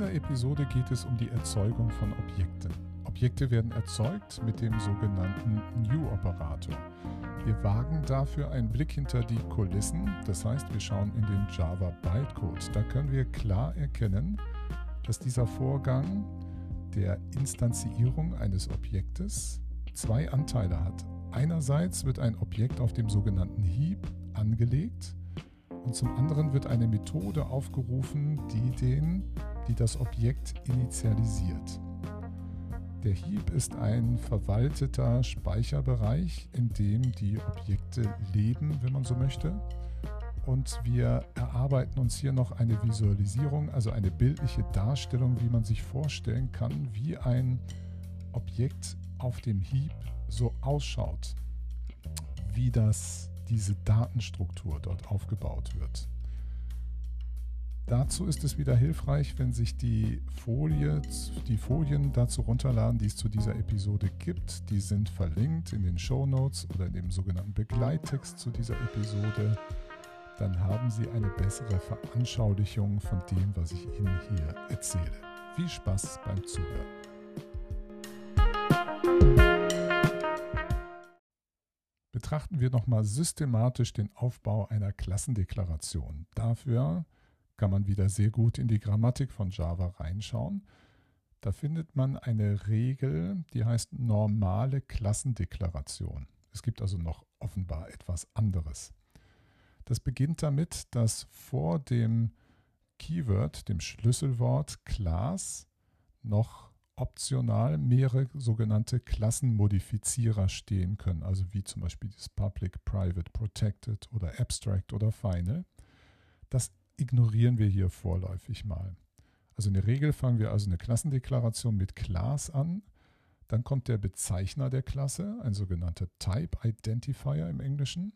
dieser Episode geht es um die Erzeugung von Objekten. Objekte werden erzeugt mit dem sogenannten New-Operator. Wir wagen dafür einen Blick hinter die Kulissen, das heißt wir schauen in den Java Bytecode. Da können wir klar erkennen, dass dieser Vorgang der Instanzierung eines Objektes zwei Anteile hat. Einerseits wird ein Objekt auf dem sogenannten Heap angelegt und zum anderen wird eine Methode aufgerufen, die, den, die das Objekt initialisiert. Der Heap ist ein verwalteter Speicherbereich, in dem die Objekte leben, wenn man so möchte. Und wir erarbeiten uns hier noch eine Visualisierung, also eine bildliche Darstellung, wie man sich vorstellen kann, wie ein Objekt auf dem Heap so ausschaut, wie das, diese Datenstruktur dort aufgebaut wird. Dazu ist es wieder hilfreich, wenn sich die, Folie, die Folien dazu runterladen, die es zu dieser Episode gibt. Die sind verlinkt in den Show Notes oder in dem sogenannten Begleittext zu dieser Episode. Dann haben Sie eine bessere Veranschaulichung von dem, was ich Ihnen hier erzähle. Viel Spaß beim Zuhören. Betrachten wir nochmal systematisch den Aufbau einer Klassendeklaration. Dafür kann man wieder sehr gut in die Grammatik von Java reinschauen. Da findet man eine Regel, die heißt normale Klassendeklaration. Es gibt also noch offenbar etwas anderes. Das beginnt damit, dass vor dem Keyword, dem Schlüsselwort Class, noch optional mehrere sogenannte Klassenmodifizierer stehen können, also wie zum Beispiel das Public, Private, Protected oder Abstract oder Final. Das ignorieren wir hier vorläufig mal. Also in der Regel fangen wir also eine Klassendeklaration mit Class an. Dann kommt der Bezeichner der Klasse, ein sogenannter Type Identifier im Englischen.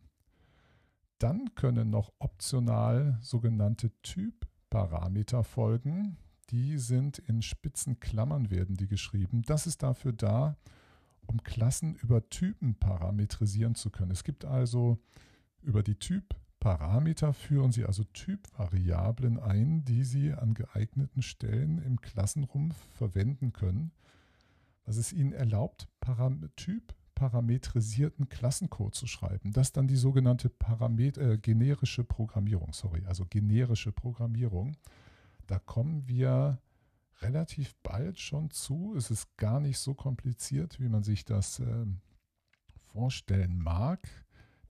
Dann können noch optional sogenannte Typparameter folgen. Die sind in spitzen Klammern werden die geschrieben. Das ist dafür da, um Klassen über Typen parametrisieren zu können. Es gibt also über die Typ Parameter führen Sie also Typvariablen ein, die Sie an geeigneten Stellen im Klassenrumpf verwenden können, was es Ihnen erlaubt, Param typparametrisierten Klassencode zu schreiben. Das ist dann die sogenannte Paramet äh, generische Programmierung, sorry, also generische Programmierung. Da kommen wir relativ bald schon zu. Es ist gar nicht so kompliziert, wie man sich das äh, vorstellen mag.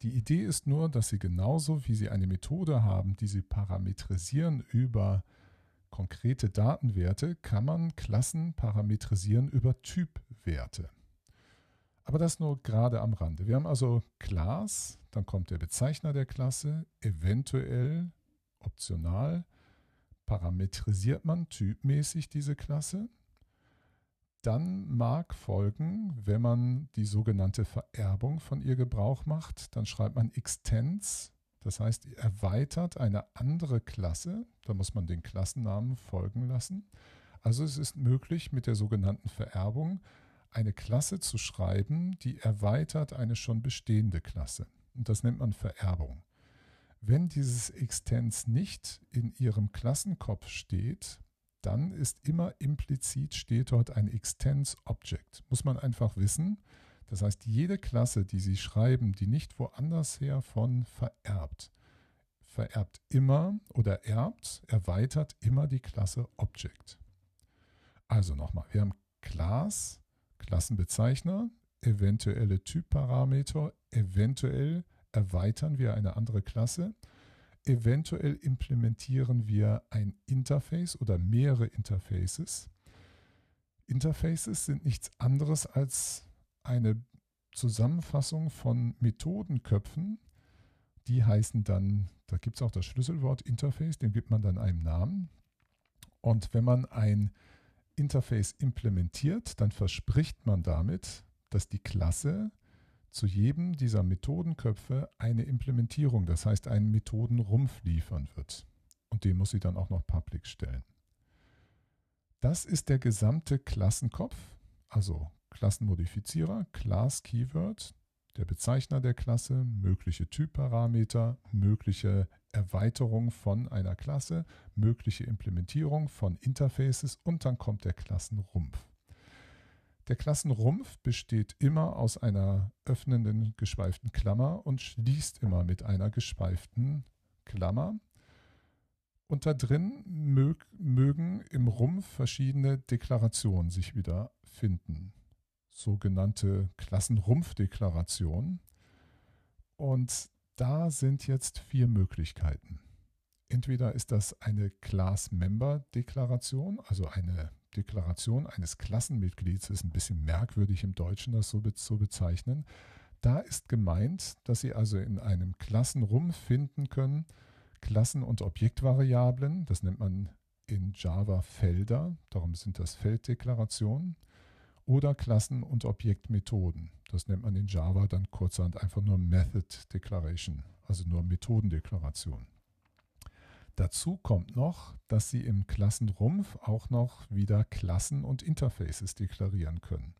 Die Idee ist nur, dass Sie genauso wie Sie eine Methode haben, die Sie parametrisieren über konkrete Datenwerte, kann man Klassen parametrisieren über Typwerte. Aber das nur gerade am Rande. Wir haben also Class, dann kommt der Bezeichner der Klasse, eventuell, optional, parametrisiert man typmäßig diese Klasse. Dann mag folgen, wenn man die sogenannte Vererbung von ihr Gebrauch macht, dann schreibt man extends, das heißt erweitert eine andere Klasse, da muss man den Klassennamen folgen lassen. Also es ist möglich mit der sogenannten Vererbung eine Klasse zu schreiben, die erweitert eine schon bestehende Klasse. Und das nennt man Vererbung. Wenn dieses Extends nicht in Ihrem Klassenkopf steht, dann ist immer implizit steht dort ein Extends Object. Muss man einfach wissen. Das heißt, jede Klasse, die Sie schreiben, die nicht woanders her von vererbt, vererbt immer oder erbt, erweitert immer die Klasse Object. Also nochmal, wir haben Class, Klassenbezeichner, eventuelle Typparameter, eventuell erweitern wir eine andere Klasse Eventuell implementieren wir ein Interface oder mehrere Interfaces. Interfaces sind nichts anderes als eine Zusammenfassung von Methodenköpfen. Die heißen dann, da gibt es auch das Schlüsselwort Interface, dem gibt man dann einen Namen. Und wenn man ein Interface implementiert, dann verspricht man damit, dass die Klasse zu jedem dieser Methodenköpfe eine Implementierung, das heißt einen Methodenrumpf liefern wird. Und den muss sie dann auch noch public stellen. Das ist der gesamte Klassenkopf, also Klassenmodifizierer, Class Keyword, der Bezeichner der Klasse, mögliche Typparameter, mögliche Erweiterung von einer Klasse, mögliche Implementierung von Interfaces und dann kommt der Klassenrumpf. Der Klassenrumpf besteht immer aus einer öffnenden geschweiften Klammer und schließt immer mit einer geschweiften Klammer. Und da drin mög, mögen im Rumpf verschiedene Deklarationen sich wieder finden. Sogenannte Klassenrumpfdeklarationen. Und da sind jetzt vier Möglichkeiten. Entweder ist das eine Class-Member-Deklaration, also eine Deklaration eines Klassenmitglieds, ist ein bisschen merkwürdig im Deutschen, das so zu bezeichnen. Da ist gemeint, dass Sie also in einem Klassenrumpf finden können, Klassen- und Objektvariablen, das nennt man in Java Felder, darum sind das Felddeklarationen, oder Klassen- und Objektmethoden. Das nennt man in Java dann kurzerhand einfach nur Method Declaration, also nur Methodendeklaration. Dazu kommt noch, dass Sie im Klassenrumpf auch noch wieder Klassen und Interfaces deklarieren können.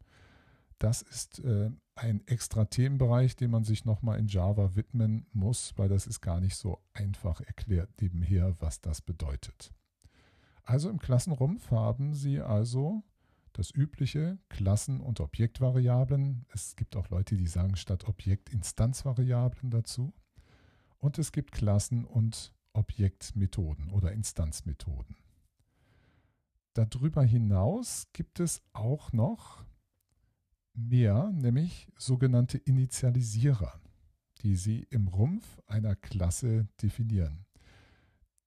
Das ist äh, ein extra Themenbereich, den man sich nochmal in Java widmen muss, weil das ist gar nicht so einfach erklärt nebenher, was das bedeutet. Also im Klassenrumpf haben Sie also das übliche Klassen- und Objektvariablen. Es gibt auch Leute, die sagen statt Objekt Instanzvariablen dazu. Und es gibt Klassen- und Objektmethoden oder Instanzmethoden. Darüber hinaus gibt es auch noch mehr, nämlich sogenannte Initialisierer, die Sie im Rumpf einer Klasse definieren.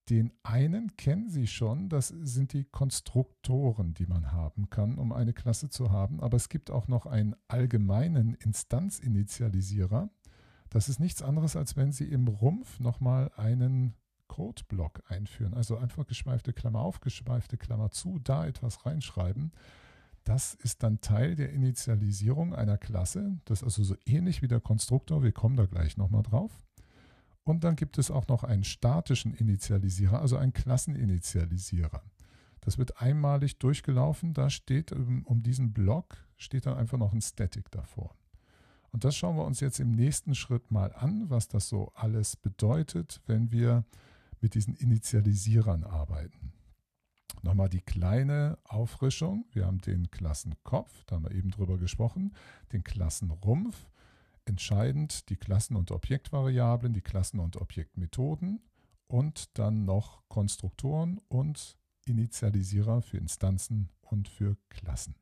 Den einen kennen Sie schon, das sind die Konstruktoren, die man haben kann, um eine Klasse zu haben, aber es gibt auch noch einen allgemeinen Instanzinitialisierer. Das ist nichts anderes, als wenn Sie im Rumpf nochmal einen Codeblock einführen, also einfach geschweifte Klammer auf, geschweifte Klammer zu, da etwas reinschreiben. Das ist dann Teil der Initialisierung einer Klasse. Das ist also so ähnlich wie der Konstruktor. Wir kommen da gleich nochmal drauf. Und dann gibt es auch noch einen statischen Initialisierer, also einen Klasseninitialisierer. Das wird einmalig durchgelaufen. Da steht um diesen Block steht dann einfach noch ein Static davor. Und das schauen wir uns jetzt im nächsten Schritt mal an, was das so alles bedeutet, wenn wir mit diesen Initialisierern arbeiten. Nochmal die kleine Auffrischung. Wir haben den Klassenkopf, da haben wir eben drüber gesprochen, den Klassenrumpf, entscheidend die Klassen- und Objektvariablen, die Klassen- und Objektmethoden und dann noch Konstruktoren und Initialisierer für Instanzen und für Klassen.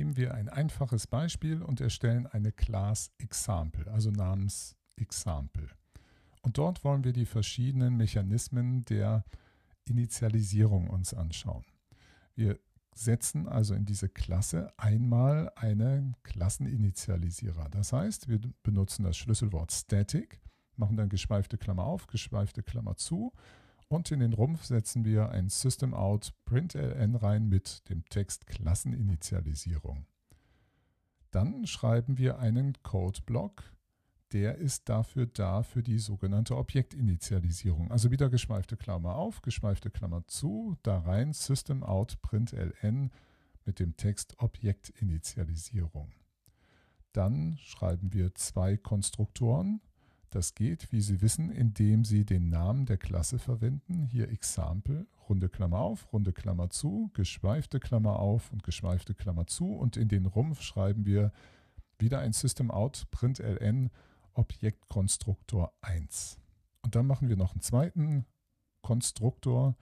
Nehmen wir ein einfaches Beispiel und erstellen eine Class Example, also namens Example. Und dort wollen wir die verschiedenen Mechanismen der Initialisierung uns anschauen. Wir setzen also in diese Klasse einmal einen Klasseninitialisierer. Das heißt, wir benutzen das Schlüsselwort static, machen dann geschweifte Klammer auf, geschweifte Klammer zu und in den Rumpf setzen wir ein Systemout println rein mit dem Text Klasseninitialisierung. Dann schreiben wir einen Codeblock, der ist dafür da für die sogenannte Objektinitialisierung. Also wieder geschweifte Klammer auf, geschweifte Klammer zu, da rein Systemout println mit dem Text Objektinitialisierung. Dann schreiben wir zwei Konstruktoren, das geht, wie Sie wissen, indem Sie den Namen der Klasse verwenden. Hier Example, runde Klammer auf, runde Klammer zu, geschweifte Klammer auf und geschweifte Klammer zu. Und in den Rumpf schreiben wir wieder ein Systemout println Objektkonstruktor 1. Und dann machen wir noch einen zweiten Konstruktor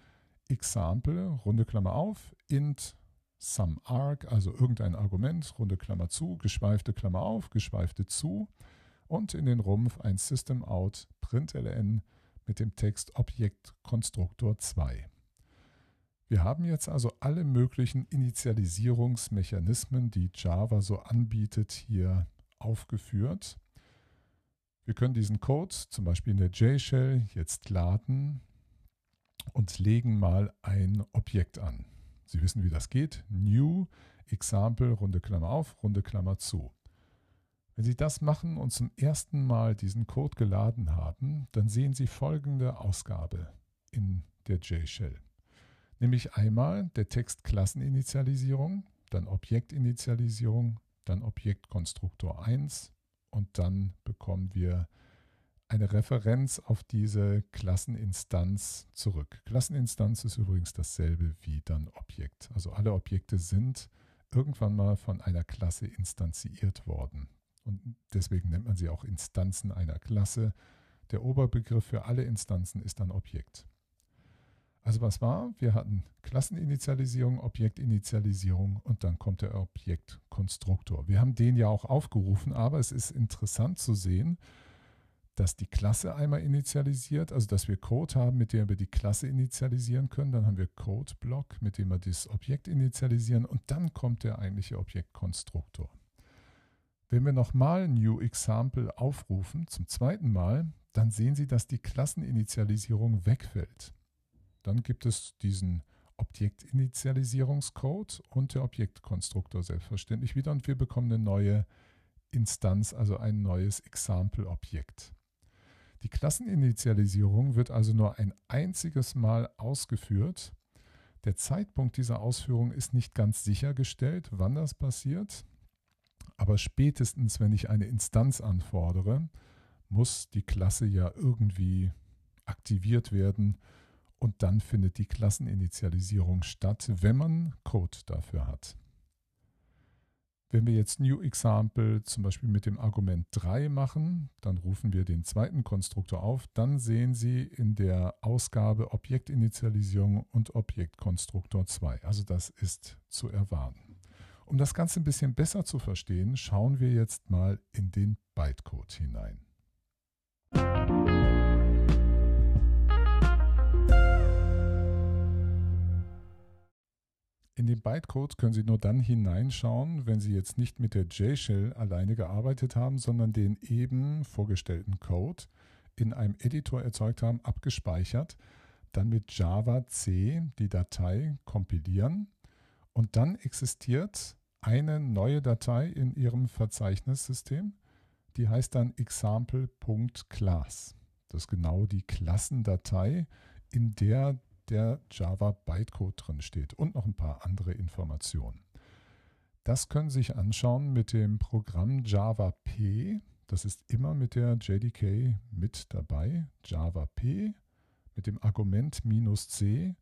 Example, runde Klammer auf, int SumArg, also irgendein Argument, runde Klammer zu, geschweifte Klammer auf, geschweifte zu und in den Rumpf ein System Out println mit dem Text Objekt Konstruktor 2. Wir haben jetzt also alle möglichen Initialisierungsmechanismen, die Java so anbietet, hier aufgeführt. Wir können diesen Code zum Beispiel in der J-Shell jetzt laden und legen mal ein Objekt an. Sie wissen, wie das geht. New Example, runde Klammer auf, runde Klammer zu. Wenn Sie das machen und zum ersten Mal diesen Code geladen haben, dann sehen Sie folgende Ausgabe in der J-Shell. Nämlich einmal der Text Klasseninitialisierung, dann Objektinitialisierung, dann Objektkonstruktor 1 und dann bekommen wir eine Referenz auf diese Klasseninstanz zurück. Klasseninstanz ist übrigens dasselbe wie dann Objekt. Also alle Objekte sind irgendwann mal von einer Klasse instanziert worden. Und deswegen nennt man sie auch Instanzen einer Klasse. Der Oberbegriff für alle Instanzen ist dann Objekt. Also was war? Wir hatten Klasseninitialisierung, Objektinitialisierung und dann kommt der Objektkonstruktor. Wir haben den ja auch aufgerufen, aber es ist interessant zu sehen, dass die Klasse einmal initialisiert, also dass wir Code haben, mit dem wir die Klasse initialisieren können. Dann haben wir Code-Block, mit dem wir das Objekt initialisieren und dann kommt der eigentliche Objektkonstruktor. Wenn wir nochmal New Example aufrufen, zum zweiten Mal, dann sehen Sie, dass die Klasseninitialisierung wegfällt. Dann gibt es diesen Objektinitialisierungscode und der Objektkonstruktor selbstverständlich wieder und wir bekommen eine neue Instanz, also ein neues Example-Objekt. Die Klasseninitialisierung wird also nur ein einziges Mal ausgeführt. Der Zeitpunkt dieser Ausführung ist nicht ganz sichergestellt, wann das passiert, aber spätestens, wenn ich eine Instanz anfordere, muss die Klasse ja irgendwie aktiviert werden und dann findet die Klasseninitialisierung statt, wenn man Code dafür hat. Wenn wir jetzt New Example zum Beispiel mit dem Argument 3 machen, dann rufen wir den zweiten Konstruktor auf, dann sehen Sie in der Ausgabe Objektinitialisierung und Objektkonstruktor 2. Also das ist zu erwarten. Um das Ganze ein bisschen besser zu verstehen, schauen wir jetzt mal in den Bytecode hinein. In den Bytecode können Sie nur dann hineinschauen, wenn Sie jetzt nicht mit der J-Shell alleine gearbeitet haben, sondern den eben vorgestellten Code in einem Editor erzeugt haben, abgespeichert, dann mit Java C die Datei kompilieren und dann existiert eine neue Datei in Ihrem Verzeichnissystem, die heißt dann example.class. Das ist genau die Klassendatei, in der der Java Bytecode drin steht und noch ein paar andere Informationen. Das können Sie sich anschauen mit dem Programm Java P. Das ist immer mit der JDK mit dabei. Java P mit dem Argument minus C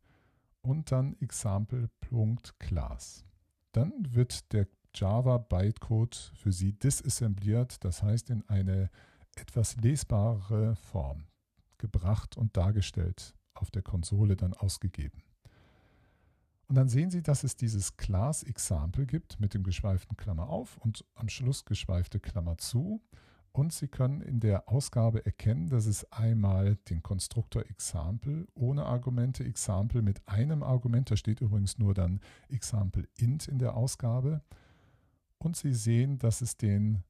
und dann example.class. Dann wird der Java Bytecode für Sie disassembliert, das heißt in eine etwas lesbare Form gebracht und dargestellt auf der Konsole dann ausgegeben. Und dann sehen Sie, dass es dieses Class Example gibt mit dem geschweiften Klammer auf und am Schluss geschweifte Klammer zu. Und Sie können in der Ausgabe erkennen, dass es einmal den Konstruktor Example ohne Argumente, Example mit einem Argument, da steht übrigens nur dann Example int in der Ausgabe. Und Sie sehen, dass es den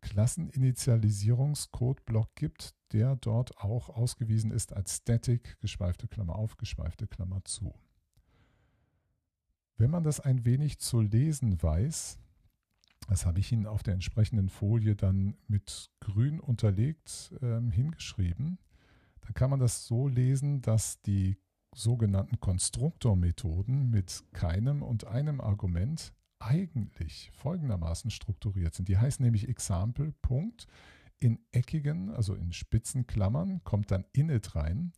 Klasseninitialisierungscode-Block gibt, der dort auch ausgewiesen ist als Static, geschweifte Klammer auf, geschweifte Klammer zu. Wenn man das ein wenig zu lesen weiß, das habe ich Ihnen auf der entsprechenden Folie dann mit grün unterlegt äh, hingeschrieben, dann kann man das so lesen, dass die sogenannten Konstruktormethoden mit keinem und einem Argument eigentlich folgendermaßen strukturiert sind. Die heißen nämlich Example, Punkt. In eckigen, also in spitzen Klammern, kommt dann init rein.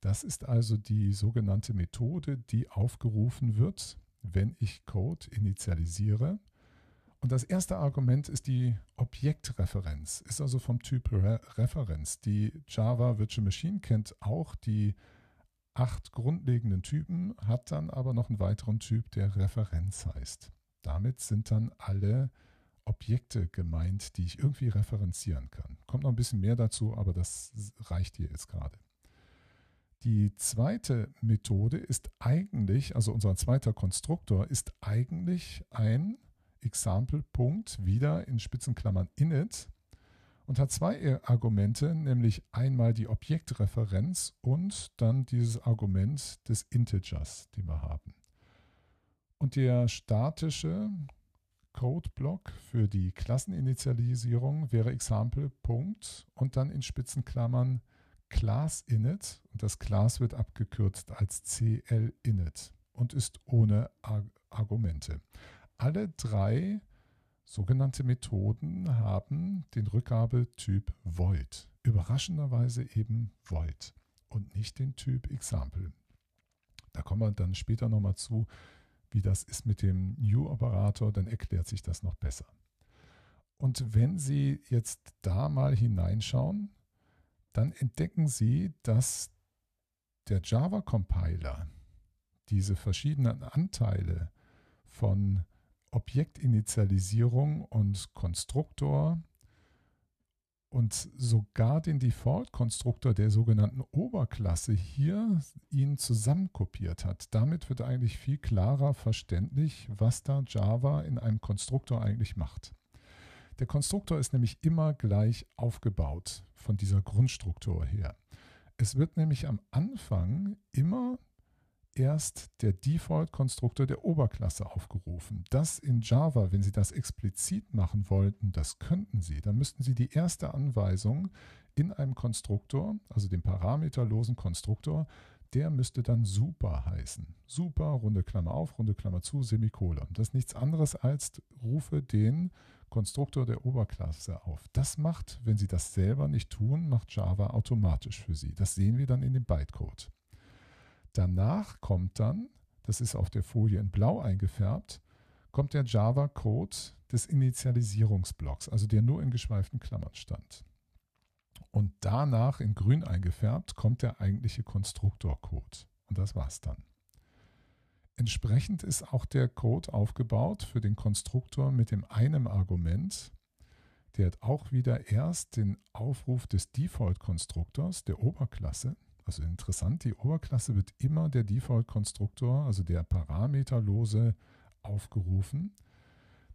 Das ist also die sogenannte Methode, die aufgerufen wird, wenn ich Code initialisiere. Und das erste Argument ist die Objektreferenz, ist also vom Typ Re Referenz. Die Java Virtual Machine kennt auch die acht grundlegenden Typen, hat dann aber noch einen weiteren Typ, der Referenz heißt. Damit sind dann alle Objekte gemeint, die ich irgendwie referenzieren kann. Kommt noch ein bisschen mehr dazu, aber das reicht hier jetzt gerade. Die zweite Methode ist eigentlich, also unser zweiter Konstruktor ist eigentlich ein Example-Punkt wieder in Spitzenklammern init und hat zwei Argumente, nämlich einmal die Objektreferenz und dann dieses Argument des Integers, den wir haben. Und der statische Codeblock für die Klasseninitialisierung wäre Example und dann in Spitzenklammern Class Init und das Class wird abgekürzt als CL Init und ist ohne Ar Argumente. Alle drei sogenannte Methoden haben den Rückgabetyp Void. Überraschenderweise eben Void und nicht den Typ Example. Da kommen wir dann später nochmal zu, wie das ist mit dem New-Operator, dann erklärt sich das noch besser. Und wenn Sie jetzt da mal hineinschauen, dann entdecken Sie, dass der Java-Compiler diese verschiedenen Anteile von Objektinitialisierung und Konstruktor und sogar den Default-Konstruktor der sogenannten Oberklasse hier ihn zusammenkopiert hat. Damit wird eigentlich viel klarer verständlich, was da Java in einem Konstruktor eigentlich macht. Der Konstruktor ist nämlich immer gleich aufgebaut von dieser Grundstruktur her. Es wird nämlich am Anfang immer erst der Default-Konstruktor der Oberklasse aufgerufen. Das in Java, wenn Sie das explizit machen wollten, das könnten Sie, dann müssten Sie die erste Anweisung in einem Konstruktor, also dem parameterlosen Konstruktor, der müsste dann super heißen. Super, runde Klammer auf, runde Klammer zu, Semikolon. Das ist nichts anderes als rufe den Konstruktor der Oberklasse auf. Das macht, wenn Sie das selber nicht tun, macht Java automatisch für Sie. Das sehen wir dann in dem Bytecode. Danach kommt dann, das ist auf der Folie in blau eingefärbt, kommt der Java-Code des Initialisierungsblocks, also der nur in geschweiften Klammern stand. Und danach in grün eingefärbt kommt der eigentliche Konstruktor-Code. Und das war's dann. Entsprechend ist auch der Code aufgebaut für den Konstruktor mit dem einem Argument. Der hat auch wieder erst den Aufruf des Default-Konstruktors der Oberklasse also interessant, die Oberklasse wird immer der Default-Konstruktor, also der parameterlose, aufgerufen.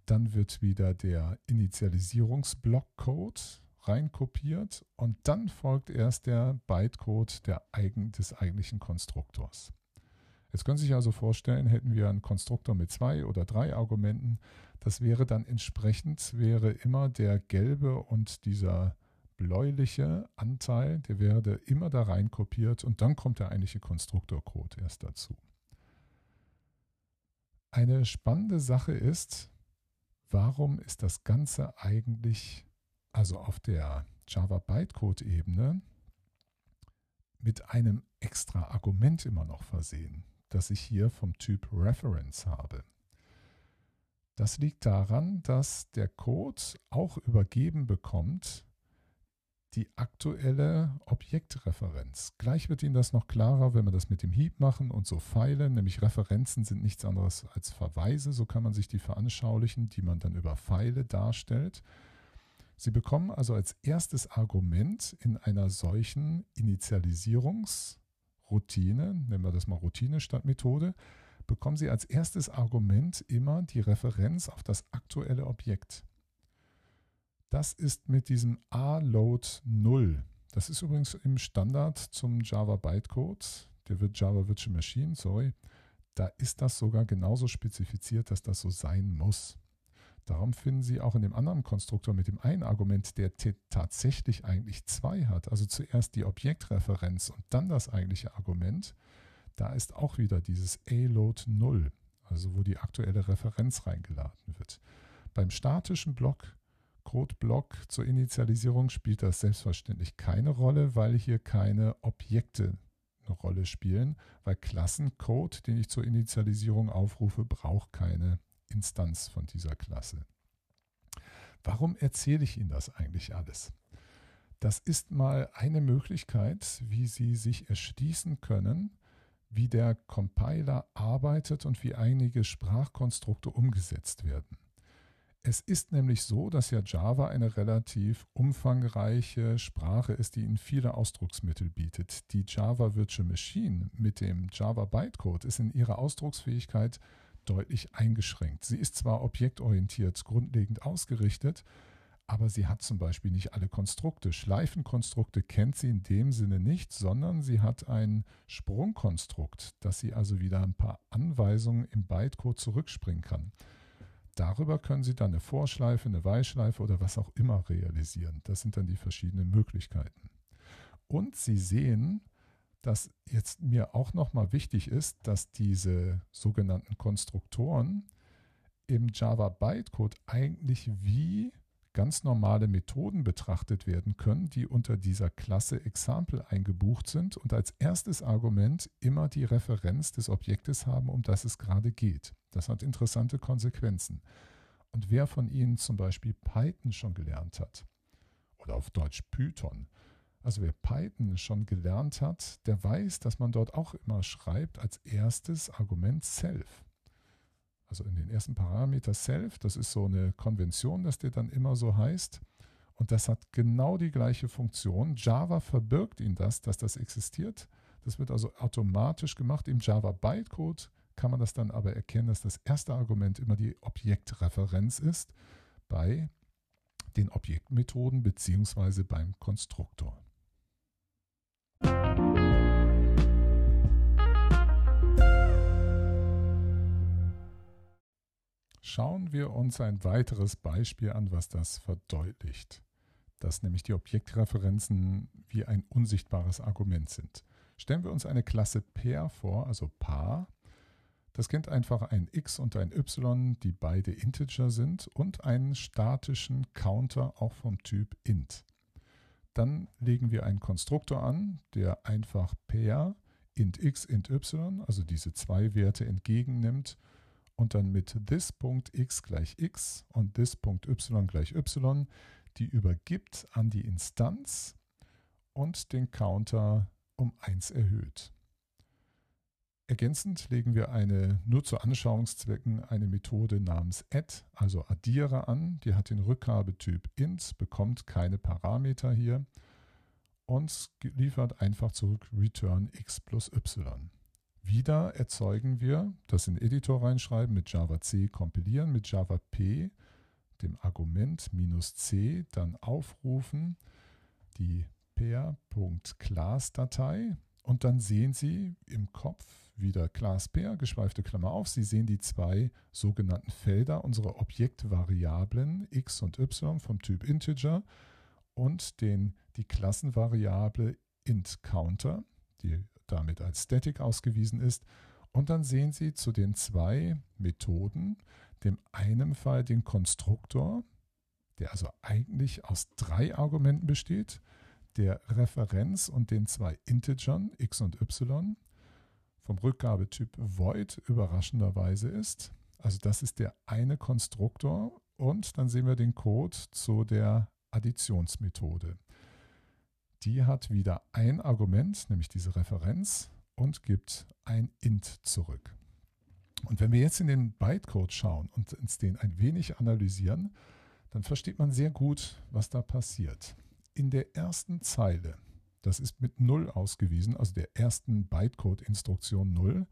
Dann wird wieder der Initialisierungsblock-Code reinkopiert und dann folgt erst der Bytecode der eigen, des eigentlichen Konstruktors. Jetzt können Sie sich also vorstellen, hätten wir einen Konstruktor mit zwei oder drei Argumenten, das wäre dann entsprechend, wäre immer der gelbe und dieser bläuliche Anteil, der werde immer da rein kopiert und dann kommt der eigentliche Konstruktorcode erst dazu. Eine spannende Sache ist, warum ist das Ganze eigentlich, also auf der Java Bytecode-Ebene, mit einem extra Argument immer noch versehen, das ich hier vom Typ Reference habe. Das liegt daran, dass der Code auch übergeben bekommt die aktuelle Objektreferenz. Gleich wird Ihnen das noch klarer, wenn wir das mit dem Heap machen und so Pfeile, nämlich Referenzen sind nichts anderes als Verweise, so kann man sich die veranschaulichen, die man dann über Pfeile darstellt. Sie bekommen also als erstes Argument in einer solchen Initialisierungsroutine, nennen wir das mal Routine statt Methode, bekommen Sie als erstes Argument immer die Referenz auf das aktuelle Objekt. Das ist mit diesem A-Load 0. Das ist übrigens im Standard zum Java Bytecode, der wird Java Virtual Machine, sorry. Da ist das sogar genauso spezifiziert, dass das so sein muss. Darum finden Sie auch in dem anderen Konstruktor mit dem einen Argument, der tatsächlich eigentlich zwei hat, also zuerst die Objektreferenz und dann das eigentliche Argument, da ist auch wieder dieses A-Load 0, also wo die aktuelle Referenz reingeladen wird. Beim statischen Block Codeblock zur Initialisierung spielt das selbstverständlich keine Rolle, weil hier keine Objekte eine Rolle spielen, weil Klassencode, den ich zur Initialisierung aufrufe, braucht keine Instanz von dieser Klasse. Warum erzähle ich Ihnen das eigentlich alles? Das ist mal eine Möglichkeit, wie Sie sich erschließen können, wie der Compiler arbeitet und wie einige Sprachkonstrukte umgesetzt werden. Es ist nämlich so, dass ja Java eine relativ umfangreiche Sprache ist, die Ihnen viele Ausdrucksmittel bietet. Die Java Virtual Machine mit dem Java Bytecode ist in ihrer Ausdrucksfähigkeit deutlich eingeschränkt. Sie ist zwar objektorientiert grundlegend ausgerichtet, aber sie hat zum Beispiel nicht alle Konstrukte. Schleifenkonstrukte kennt sie in dem Sinne nicht, sondern sie hat ein Sprungkonstrukt, dass sie also wieder ein paar Anweisungen im Bytecode zurückspringen kann. Darüber können Sie dann eine Vorschleife, eine Weichschleife oder was auch immer realisieren. Das sind dann die verschiedenen Möglichkeiten. Und Sie sehen, dass jetzt mir auch nochmal wichtig ist, dass diese sogenannten Konstruktoren im Java Bytecode eigentlich wie ganz normale Methoden betrachtet werden können, die unter dieser Klasse Example eingebucht sind und als erstes Argument immer die Referenz des Objektes haben, um das es gerade geht. Das hat interessante Konsequenzen. Und wer von Ihnen zum Beispiel Python schon gelernt hat, oder auf Deutsch Python, also wer Python schon gelernt hat, der weiß, dass man dort auch immer schreibt als erstes Argument self. Also in den ersten Parameter self, das ist so eine Konvention, dass der dann immer so heißt. Und das hat genau die gleiche Funktion. Java verbirgt Ihnen das, dass das existiert. Das wird also automatisch gemacht. Im Java Bytecode kann man das dann aber erkennen, dass das erste Argument immer die Objektreferenz ist bei den Objektmethoden bzw. beim Konstruktor. Schauen wir uns ein weiteres Beispiel an, was das verdeutlicht, dass nämlich die Objektreferenzen wie ein unsichtbares Argument sind. Stellen wir uns eine Klasse Pair vor, also Paar. Das kennt einfach ein x und ein y, die beide Integer sind und einen statischen Counter auch vom Typ int. Dann legen wir einen Konstruktor an, der einfach Pair int x, int y, also diese zwei Werte entgegennimmt und dann mit this.x gleich x und this.y gleich y die übergibt an die Instanz und den Counter um 1 erhöht. Ergänzend legen wir eine nur zu Anschauungszwecken eine Methode namens add, also addiere an. Die hat den Rückgabetyp int, bekommt keine Parameter hier und liefert einfach zurück return x plus y. Wieder erzeugen wir, das in den Editor reinschreiben, mit Java C kompilieren, mit Java P, dem Argument minus C, dann aufrufen, die pair.class-Datei und dann sehen Sie im Kopf wieder Class Pair, geschweifte Klammer auf. Sie sehen die zwei sogenannten Felder, unsere Objektvariablen x und y vom Typ Integer und den, die Klassenvariable int_counter, die damit als Static ausgewiesen ist. Und dann sehen Sie zu den zwei Methoden, dem einen Fall den Konstruktor, der also eigentlich aus drei Argumenten besteht, der Referenz und den zwei Integern x und y, vom Rückgabetyp void überraschenderweise ist. Also das ist der eine Konstruktor und dann sehen wir den Code zu der Additionsmethode die hat wieder ein Argument, nämlich diese Referenz, und gibt ein int zurück. Und wenn wir jetzt in den Bytecode schauen und uns den ein wenig analysieren, dann versteht man sehr gut, was da passiert. In der ersten Zeile, das ist mit 0 ausgewiesen, also der ersten Bytecode-Instruktion 0,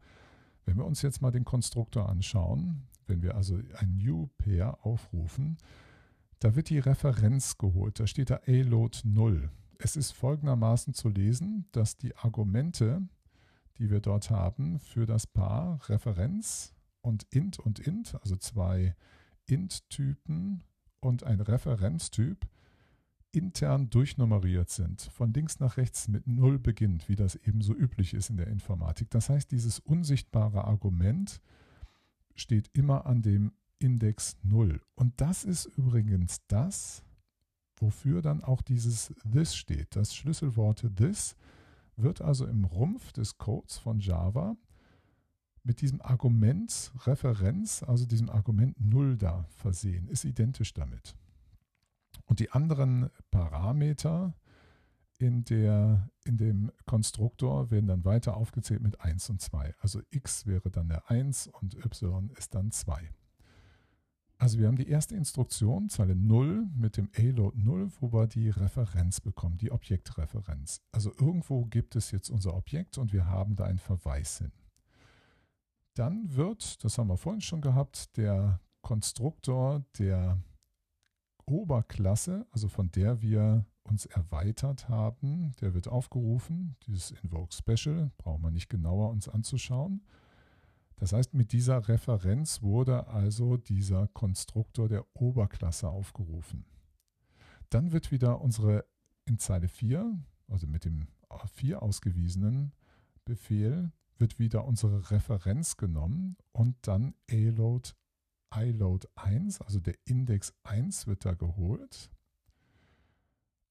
wenn wir uns jetzt mal den Konstruktor anschauen, wenn wir also ein New Pair aufrufen, da wird die Referenz geholt. Da steht da A-Load 0 es ist folgendermaßen zu lesen, dass die Argumente, die wir dort haben für das Paar Referenz und int und int, also zwei int-Typen und ein Referenztyp, intern durchnummeriert sind, von links nach rechts mit 0 beginnt, wie das eben so üblich ist in der Informatik. Das heißt, dieses unsichtbare Argument steht immer an dem Index 0. Und das ist übrigens das, wofür dann auch dieses this steht. Das Schlüsselwort this wird also im Rumpf des Codes von Java mit diesem Argument Referenz, also diesem Argument 0 da versehen, ist identisch damit. Und die anderen Parameter in, der, in dem Konstruktor werden dann weiter aufgezählt mit 1 und 2. Also x wäre dann der 1 und y ist dann 2. Also wir haben die erste Instruktion, Zeile 0 mit dem A-Load 0, wo wir die Referenz bekommen, die Objektreferenz. Also irgendwo gibt es jetzt unser Objekt und wir haben da einen Verweis hin. Dann wird, das haben wir vorhin schon gehabt, der Konstruktor der Oberklasse, also von der wir uns erweitert haben, der wird aufgerufen. Dieses Invoke Special brauchen wir nicht genauer uns anzuschauen. Das heißt, mit dieser Referenz wurde also dieser Konstruktor der Oberklasse aufgerufen. Dann wird wieder unsere in Zeile 4 also mit dem 4 ausgewiesenen Befehl, wird wieder unsere Referenz genommen und dannaload iload 1, also der Index 1 wird da geholt.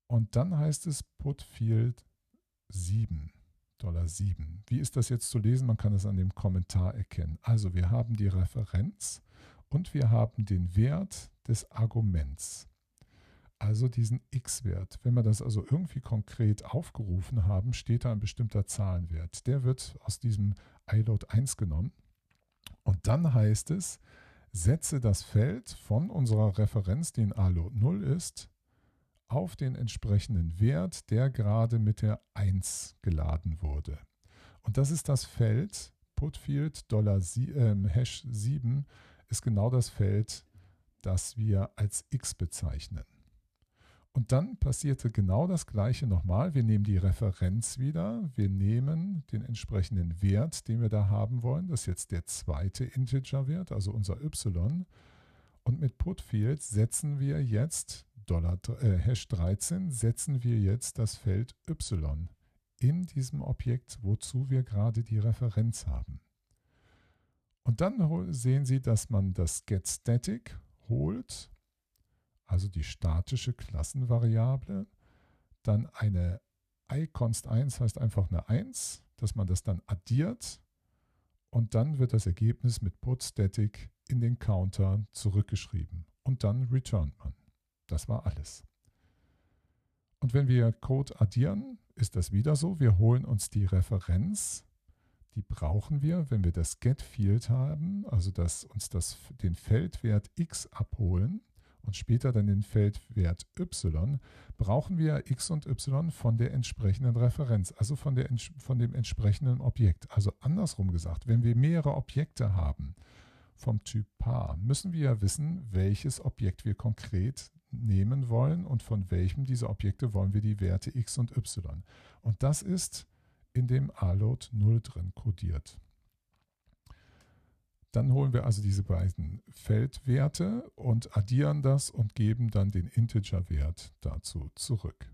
Und dann heißt es put field 7, Dollar 7. Wie ist das jetzt zu lesen? Man kann es an dem Kommentar erkennen. Also wir haben die Referenz und wir haben den Wert des Arguments. Also diesen x-Wert. Wenn wir das also irgendwie konkret aufgerufen haben, steht da ein bestimmter Zahlenwert. Der wird aus diesem iload 1 genommen. Und dann heißt es, setze das Feld von unserer Referenz, die in iload 0 ist, auf den entsprechenden Wert, der gerade mit der 1 geladen wurde. Und das ist das Feld putfield Dollar, äh, Hash 7 ist genau das Feld, das wir als x bezeichnen. Und dann passierte genau das gleiche nochmal. Wir nehmen die Referenz wieder, wir nehmen den entsprechenden Wert, den wir da haben wollen. Das ist jetzt der zweite Integer-Wert, also unser y. Und mit putfield setzen wir jetzt Dollar, äh, Hash 13 setzen wir jetzt das Feld y in diesem Objekt, wozu wir gerade die Referenz haben. Und dann sehen Sie, dass man das getStatic holt, also die statische Klassenvariable, dann eine iConst 1 heißt einfach eine 1, dass man das dann addiert und dann wird das Ergebnis mit putStatic in den Counter zurückgeschrieben und dann returnt man. Das war alles. Und wenn wir Code addieren, ist das wieder so. Wir holen uns die Referenz. Die brauchen wir, wenn wir das getField haben, also dass uns das, den Feldwert x abholen und später dann den Feldwert y, brauchen wir x und y von der entsprechenden Referenz, also von, der, von dem entsprechenden Objekt. Also andersrum gesagt, wenn wir mehrere Objekte haben vom Typ Paar, müssen wir ja wissen, welches Objekt wir konkret nehmen wollen und von welchem dieser Objekte wollen wir die Werte x und y. Und das ist in dem Aload 0 drin kodiert. Dann holen wir also diese beiden Feldwerte und addieren das und geben dann den Integerwert dazu zurück.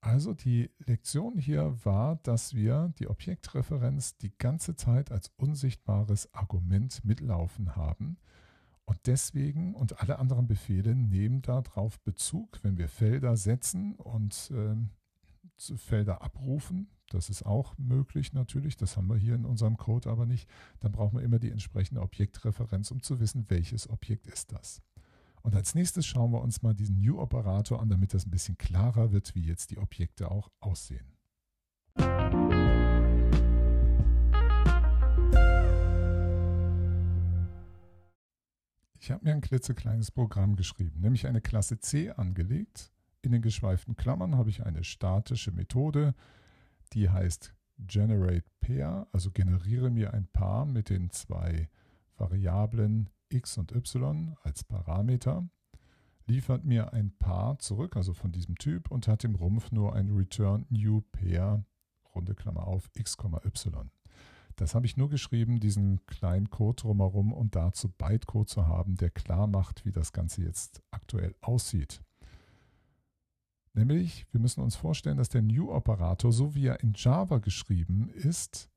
Also die Lektion hier war, dass wir die Objektreferenz die ganze Zeit als unsichtbares Argument mitlaufen haben und deswegen und alle anderen Befehle nehmen darauf Bezug, wenn wir Felder setzen und äh, Felder abrufen. Das ist auch möglich natürlich, das haben wir hier in unserem Code aber nicht. Dann brauchen wir immer die entsprechende Objektreferenz, um zu wissen, welches Objekt ist das. Und als nächstes schauen wir uns mal diesen New-Operator an, damit das ein bisschen klarer wird, wie jetzt die Objekte auch aussehen. Ich habe mir ein klitzekleines Programm geschrieben, nämlich eine Klasse C angelegt. In den geschweiften Klammern habe ich eine statische Methode, die heißt generate pair, also generiere mir ein Paar mit den zwei Variablen x und y als Parameter, liefert mir ein Paar zurück, also von diesem Typ, und hat im Rumpf nur ein return new pair, runde Klammer auf, x, y. Das habe ich nur geschrieben, diesen kleinen Code drumherum und dazu Bytecode zu haben, der klar macht, wie das Ganze jetzt aktuell aussieht. Nämlich, wir müssen uns vorstellen, dass der New-Operator, so wie er in Java geschrieben ist,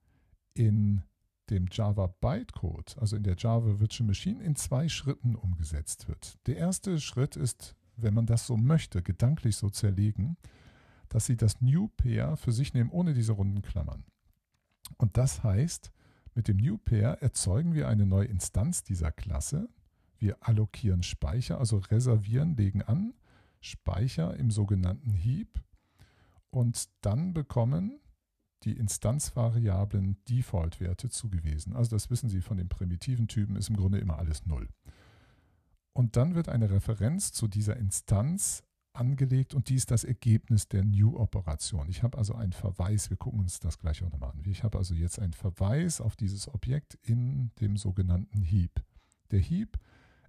in dem Java Bytecode, also in der Java Virtual Machine, in zwei Schritten umgesetzt wird. Der erste Schritt ist, wenn man das so möchte, gedanklich so zerlegen, dass Sie das New Pair für sich nehmen, ohne diese runden Klammern. Und das heißt, mit dem New Pair erzeugen wir eine neue Instanz dieser Klasse. Wir allokieren Speicher, also reservieren, legen an, Speicher im sogenannten Heap und dann bekommen die Instanzvariablen Default-Werte zugewiesen. Also das wissen Sie von den primitiven Typen, ist im Grunde immer alles Null. Und dann wird eine Referenz zu dieser Instanz angelegt und dies das Ergebnis der New-Operation. Ich habe also einen Verweis, wir gucken uns das gleich auch nochmal an. Ich habe also jetzt einen Verweis auf dieses Objekt in dem sogenannten Heap. Der Heap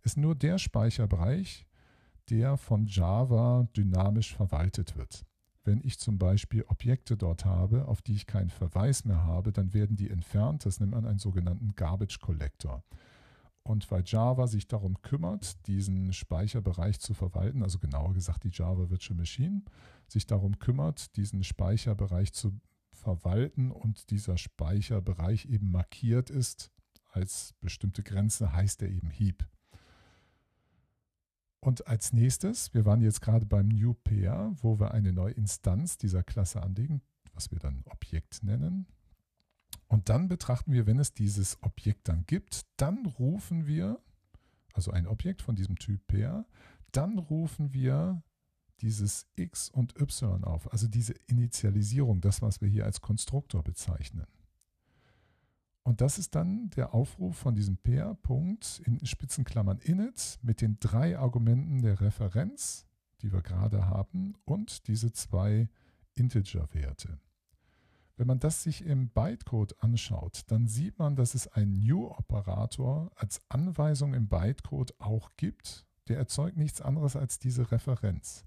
ist nur der Speicherbereich, der von Java dynamisch verwaltet wird. Wenn ich zum Beispiel Objekte dort habe, auf die ich keinen Verweis mehr habe, dann werden die entfernt. Das nennt man einen sogenannten Garbage Collector. Und weil Java sich darum kümmert, diesen Speicherbereich zu verwalten, also genauer gesagt die Java Virtual Machine, sich darum kümmert, diesen Speicherbereich zu verwalten und dieser Speicherbereich eben markiert ist als bestimmte Grenze, heißt er eben Heap. Und als nächstes, wir waren jetzt gerade beim New Pair, wo wir eine neue Instanz dieser Klasse anlegen, was wir dann Objekt nennen. Und dann betrachten wir, wenn es dieses Objekt dann gibt, dann rufen wir, also ein Objekt von diesem Typ Pair, dann rufen wir dieses x und y auf, also diese Initialisierung, das, was wir hier als Konstruktor bezeichnen. Und das ist dann der Aufruf von diesem Pair-Punkt in Spitzenklammern init mit den drei Argumenten der Referenz, die wir gerade haben, und diese zwei Integer-Werte. Wenn man das sich im Bytecode anschaut, dann sieht man, dass es einen New-Operator als Anweisung im Bytecode auch gibt. Der erzeugt nichts anderes als diese Referenz.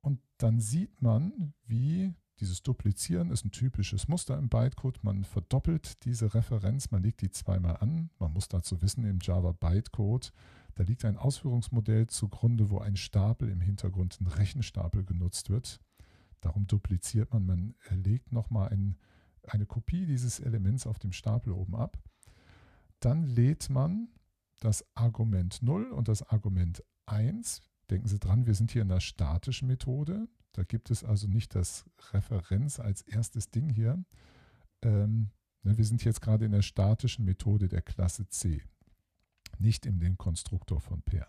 Und dann sieht man, wie dieses Duplizieren ist ein typisches Muster im Bytecode. Man verdoppelt diese Referenz, man legt die zweimal an. Man muss dazu wissen, im Java Bytecode, da liegt ein Ausführungsmodell zugrunde, wo ein Stapel im Hintergrund, ein Rechenstapel genutzt wird. Darum dupliziert man, man legt nochmal ein, eine Kopie dieses Elements auf dem Stapel oben ab. Dann lädt man das Argument 0 und das Argument 1 Denken Sie dran, wir sind hier in der statischen Methode. Da gibt es also nicht das Referenz als erstes Ding hier. Ähm, ne, wir sind jetzt gerade in der statischen Methode der Klasse C, nicht in dem Konstruktor von Pair.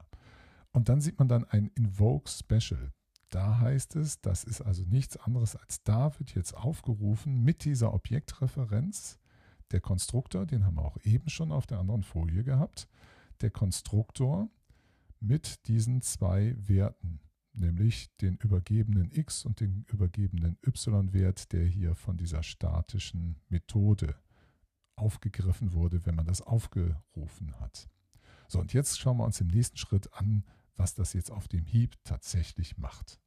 Und dann sieht man dann ein Invoke Special. Da heißt es, das ist also nichts anderes als da wird jetzt aufgerufen mit dieser Objektreferenz der Konstruktor, den haben wir auch eben schon auf der anderen Folie gehabt. Der Konstruktor mit diesen zwei Werten, nämlich den übergebenen x und den übergebenen y-Wert, der hier von dieser statischen Methode aufgegriffen wurde, wenn man das aufgerufen hat. So, und jetzt schauen wir uns im nächsten Schritt an, was das jetzt auf dem Heap tatsächlich macht.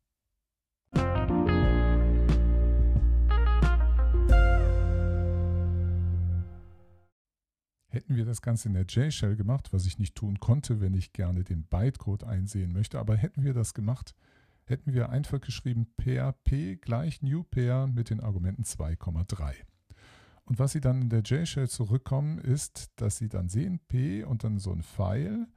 Hätten wir das Ganze in der J-Shell gemacht, was ich nicht tun konnte, wenn ich gerne den Bytecode einsehen möchte, aber hätten wir das gemacht, hätten wir einfach geschrieben PRP gleich new pair mit den Argumenten 2,3. Und was Sie dann in der J-Shell zurückkommen, ist, dass Sie dann sehen P und dann so ein Pfeil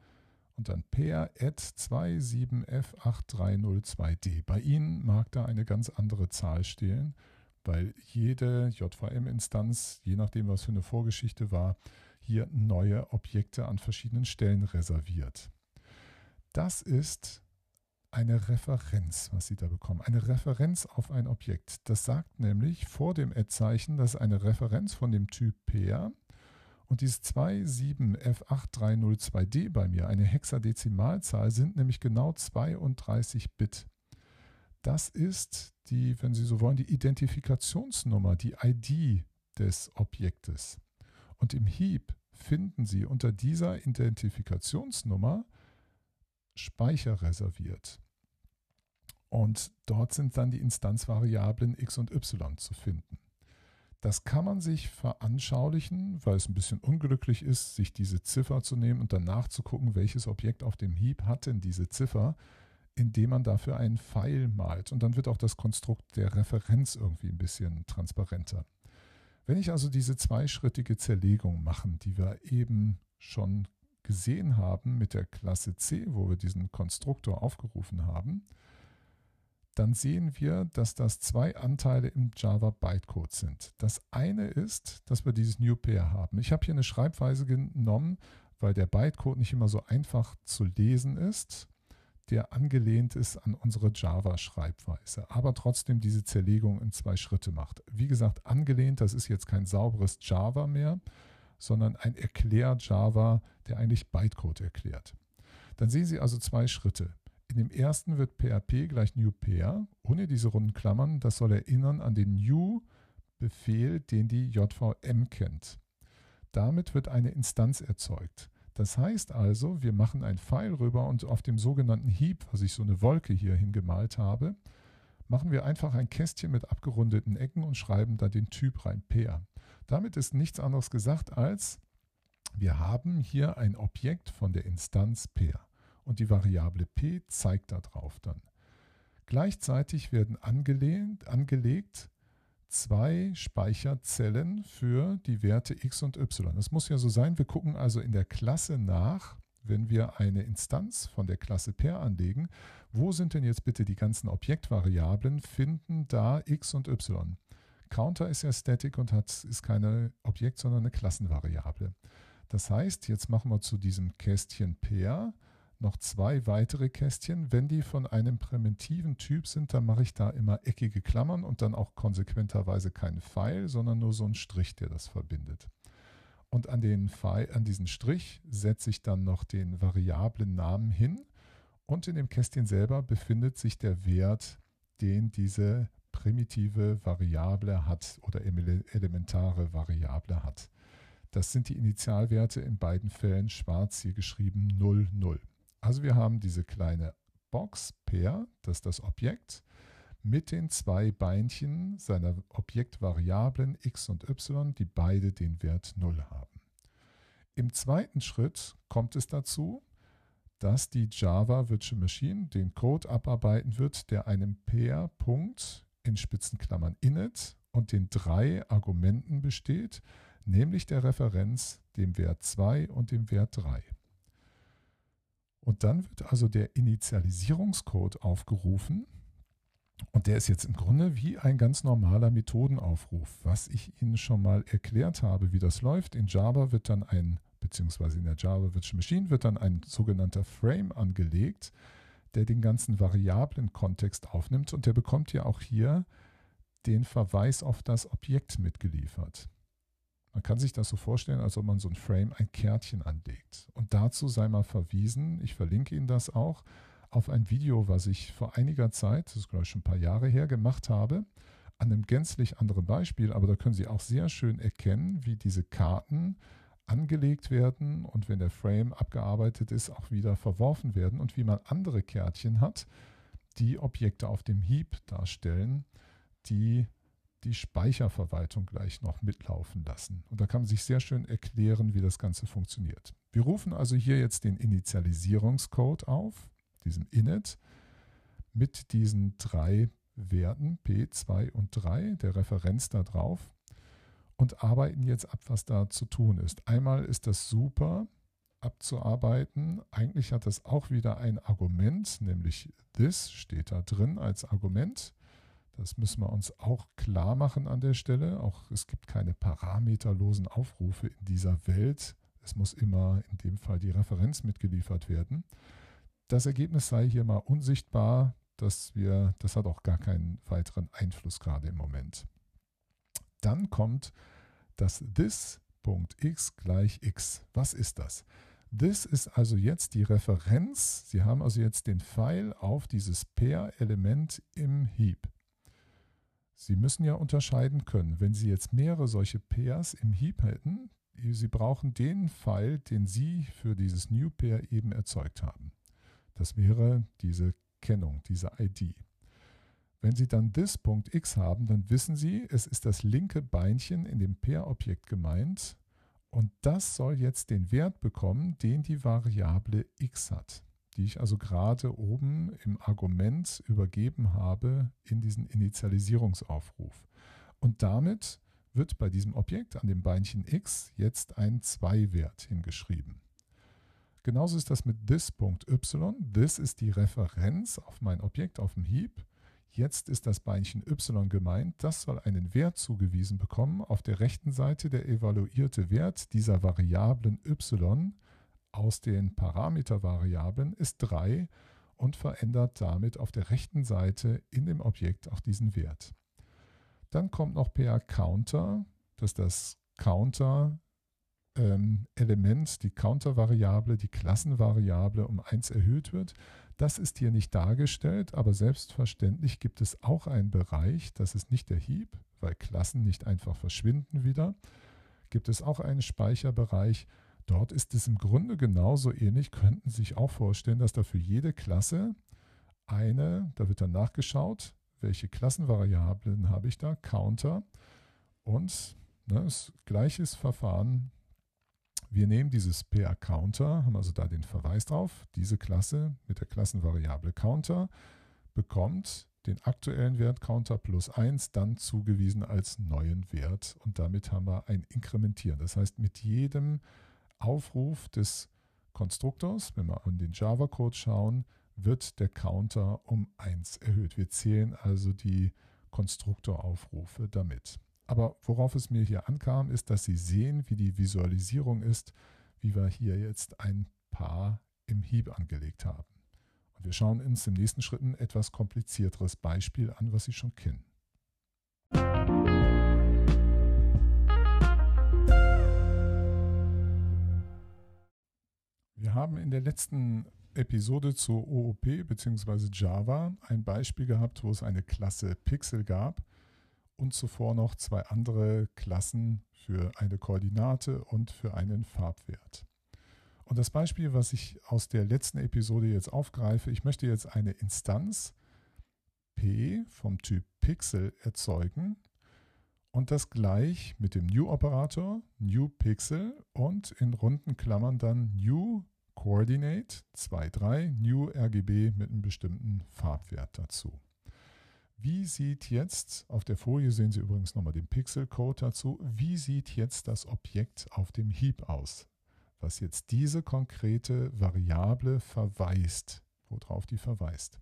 und dann at 27f8302d. Bei Ihnen mag da eine ganz andere Zahl stehen, weil jede JVM-Instanz, je nachdem, was für eine Vorgeschichte war, hier neue Objekte an verschiedenen Stellen reserviert. Das ist eine Referenz, was Sie da bekommen. Eine Referenz auf ein Objekt. Das sagt nämlich vor dem Ad-Zeichen, dass eine Referenz von dem Typ Pair und dieses 27F8302D bei mir, eine Hexadezimalzahl, sind nämlich genau 32 Bit. Das ist die, wenn Sie so wollen, die Identifikationsnummer, die ID des Objektes. Und im Heap finden Sie unter dieser Identifikationsnummer Speicher reserviert. Und dort sind dann die Instanzvariablen x und y zu finden. Das kann man sich veranschaulichen, weil es ein bisschen unglücklich ist, sich diese Ziffer zu nehmen und danach zu gucken, welches Objekt auf dem Heap hat denn diese Ziffer, indem man dafür einen Pfeil malt. Und dann wird auch das Konstrukt der Referenz irgendwie ein bisschen transparenter. Wenn ich also diese zweischrittige Zerlegung machen, die wir eben schon gesehen haben mit der Klasse C, wo wir diesen Konstruktor aufgerufen haben, dann sehen wir, dass das zwei Anteile im Java Bytecode sind. Das eine ist, dass wir dieses New Pair haben. Ich habe hier eine Schreibweise genommen, weil der Bytecode nicht immer so einfach zu lesen ist der angelehnt ist an unsere Java-Schreibweise, aber trotzdem diese Zerlegung in zwei Schritte macht. Wie gesagt, angelehnt, das ist jetzt kein sauberes Java mehr, sondern ein Erklär-Java, der eigentlich Bytecode erklärt. Dann sehen Sie also zwei Schritte. In dem ersten wird PHP gleich new pair, ohne diese runden Klammern. Das soll erinnern an den new-Befehl, den die JVM kennt. Damit wird eine Instanz erzeugt. Das heißt also, wir machen ein Pfeil rüber und auf dem sogenannten Heap, was ich so eine Wolke hier hingemalt habe, machen wir einfach ein Kästchen mit abgerundeten Ecken und schreiben da den Typ rein, Pair. Damit ist nichts anderes gesagt als, Wir haben hier ein Objekt von der Instanz Pair und die Variable p zeigt darauf dann. Gleichzeitig werden angelegt, angelegt zwei Speicherzellen für die Werte x und y. Das muss ja so sein, wir gucken also in der Klasse nach, wenn wir eine Instanz von der Klasse Pair anlegen, wo sind denn jetzt bitte die ganzen Objektvariablen, finden da x und y. Counter ist ja static und hat, ist keine Objekt, sondern eine Klassenvariable. Das heißt, jetzt machen wir zu diesem Kästchen Pair noch zwei weitere Kästchen. Wenn die von einem primitiven Typ sind, dann mache ich da immer eckige Klammern und dann auch konsequenterweise keinen Pfeil, sondern nur so einen Strich, der das verbindet. Und an, den Pfeil, an diesen Strich setze ich dann noch den variablen Namen hin und in dem Kästchen selber befindet sich der Wert, den diese primitive Variable hat oder elementare Variable hat. Das sind die Initialwerte in beiden Fällen schwarz hier geschrieben 0, 0. Also wir haben diese kleine Box Pair, das ist das Objekt, mit den zwei Beinchen seiner Objektvariablen x und y, die beide den Wert 0 haben. Im zweiten Schritt kommt es dazu, dass die Java Virtual Machine den Code abarbeiten wird, der einem Pair-Punkt in Spitzenklammern init und den drei Argumenten besteht, nämlich der Referenz, dem Wert 2 und dem Wert 3. Und dann wird also der Initialisierungscode aufgerufen. Und der ist jetzt im Grunde wie ein ganz normaler Methodenaufruf, was ich Ihnen schon mal erklärt habe, wie das läuft. In Java wird dann ein, beziehungsweise in der Java Virtual Machine wird dann ein sogenannter Frame angelegt, der den ganzen Variablen-Kontext aufnimmt und der bekommt ja auch hier den Verweis auf das Objekt mitgeliefert. Man kann sich das so vorstellen, als ob man so ein Frame ein Kärtchen anlegt. Und dazu sei mal verwiesen, ich verlinke Ihnen das auch, auf ein Video, was ich vor einiger Zeit, das ist glaube ich schon ein paar Jahre her, gemacht habe, an einem gänzlich anderen Beispiel, aber da können Sie auch sehr schön erkennen, wie diese Karten angelegt werden und wenn der Frame abgearbeitet ist, auch wieder verworfen werden und wie man andere Kärtchen hat, die Objekte auf dem Heap darstellen, die die Speicherverwaltung gleich noch mitlaufen lassen. Und da kann man sich sehr schön erklären, wie das Ganze funktioniert. Wir rufen also hier jetzt den Initialisierungscode auf, diesem init, mit diesen drei Werten P, 2 und 3, der Referenz da drauf und arbeiten jetzt ab, was da zu tun ist. Einmal ist das super abzuarbeiten. Eigentlich hat das auch wieder ein Argument, nämlich this steht da drin als Argument. Das müssen wir uns auch klar machen an der Stelle. Auch es gibt keine parameterlosen Aufrufe in dieser Welt. Es muss immer in dem Fall die Referenz mitgeliefert werden. Das Ergebnis sei hier mal unsichtbar, dass wir, das hat auch gar keinen weiteren Einfluss gerade im Moment. Dann kommt das this.x gleich x. Was ist das? This ist also jetzt die Referenz. Sie haben also jetzt den Pfeil auf dieses Pair-Element im Heap. Sie müssen ja unterscheiden können, wenn Sie jetzt mehrere solche Pairs im Heap hätten, Sie brauchen den Pfeil, den Sie für dieses New Pair eben erzeugt haben. Das wäre diese Kennung, diese ID. Wenn Sie dann this.x haben, dann wissen Sie, es ist das linke Beinchen in dem Pair-Objekt gemeint und das soll jetzt den Wert bekommen, den die Variable x hat die ich also gerade oben im Argument übergeben habe in diesen Initialisierungsaufruf. Und damit wird bei diesem Objekt an dem Beinchen x jetzt ein 2-Wert hingeschrieben. Genauso ist das mit this.y. This ist die Referenz auf mein Objekt auf dem Heap. Jetzt ist das Beinchen y gemeint. Das soll einen Wert zugewiesen bekommen. Auf der rechten Seite der evaluierte Wert dieser Variablen y aus den Parametervariablen ist 3 und verändert damit auf der rechten Seite in dem Objekt auch diesen Wert. Dann kommt noch per Counter, dass das Counter ähm, Element, die Counter-Variable, die Klassenvariable um 1 erhöht wird. Das ist hier nicht dargestellt, aber selbstverständlich gibt es auch einen Bereich, das ist nicht der Heap, weil Klassen nicht einfach verschwinden wieder, gibt es auch einen Speicherbereich, Dort ist es im Grunde genauso ähnlich, könnten Sie sich auch vorstellen, dass da für jede Klasse eine, da wird dann nachgeschaut, welche Klassenvariablen habe ich da, Counter und ne, das gleiches Verfahren wir nehmen dieses PA Counter, haben also da den Verweis drauf, diese Klasse mit der Klassenvariable Counter bekommt den aktuellen Wert Counter plus 1 dann zugewiesen als neuen Wert und damit haben wir ein Inkrementieren. Das heißt, mit jedem Aufruf des Konstruktors, wenn wir an den Java-Code schauen, wird der Counter um 1 erhöht. Wir zählen also die Konstruktoraufrufe damit. Aber worauf es mir hier ankam, ist, dass Sie sehen, wie die Visualisierung ist, wie wir hier jetzt ein Paar im Heap angelegt haben. Und wir schauen uns im nächsten Schritt ein etwas komplizierteres Beispiel an, was Sie schon kennen. Wir haben in der letzten Episode zur OOP bzw. Java ein Beispiel gehabt, wo es eine Klasse Pixel gab und zuvor noch zwei andere Klassen für eine Koordinate und für einen Farbwert. Und das Beispiel, was ich aus der letzten Episode jetzt aufgreife, ich möchte jetzt eine Instanz P vom Typ Pixel erzeugen und das gleich mit dem New-Operator, New Pixel und in runden Klammern dann New Coordinate 2.3 New RGB mit einem bestimmten Farbwert dazu. Wie sieht jetzt, auf der Folie sehen Sie übrigens nochmal den Pixel-Code dazu, wie sieht jetzt das Objekt auf dem Heap aus, was jetzt diese konkrete Variable verweist, worauf die verweist.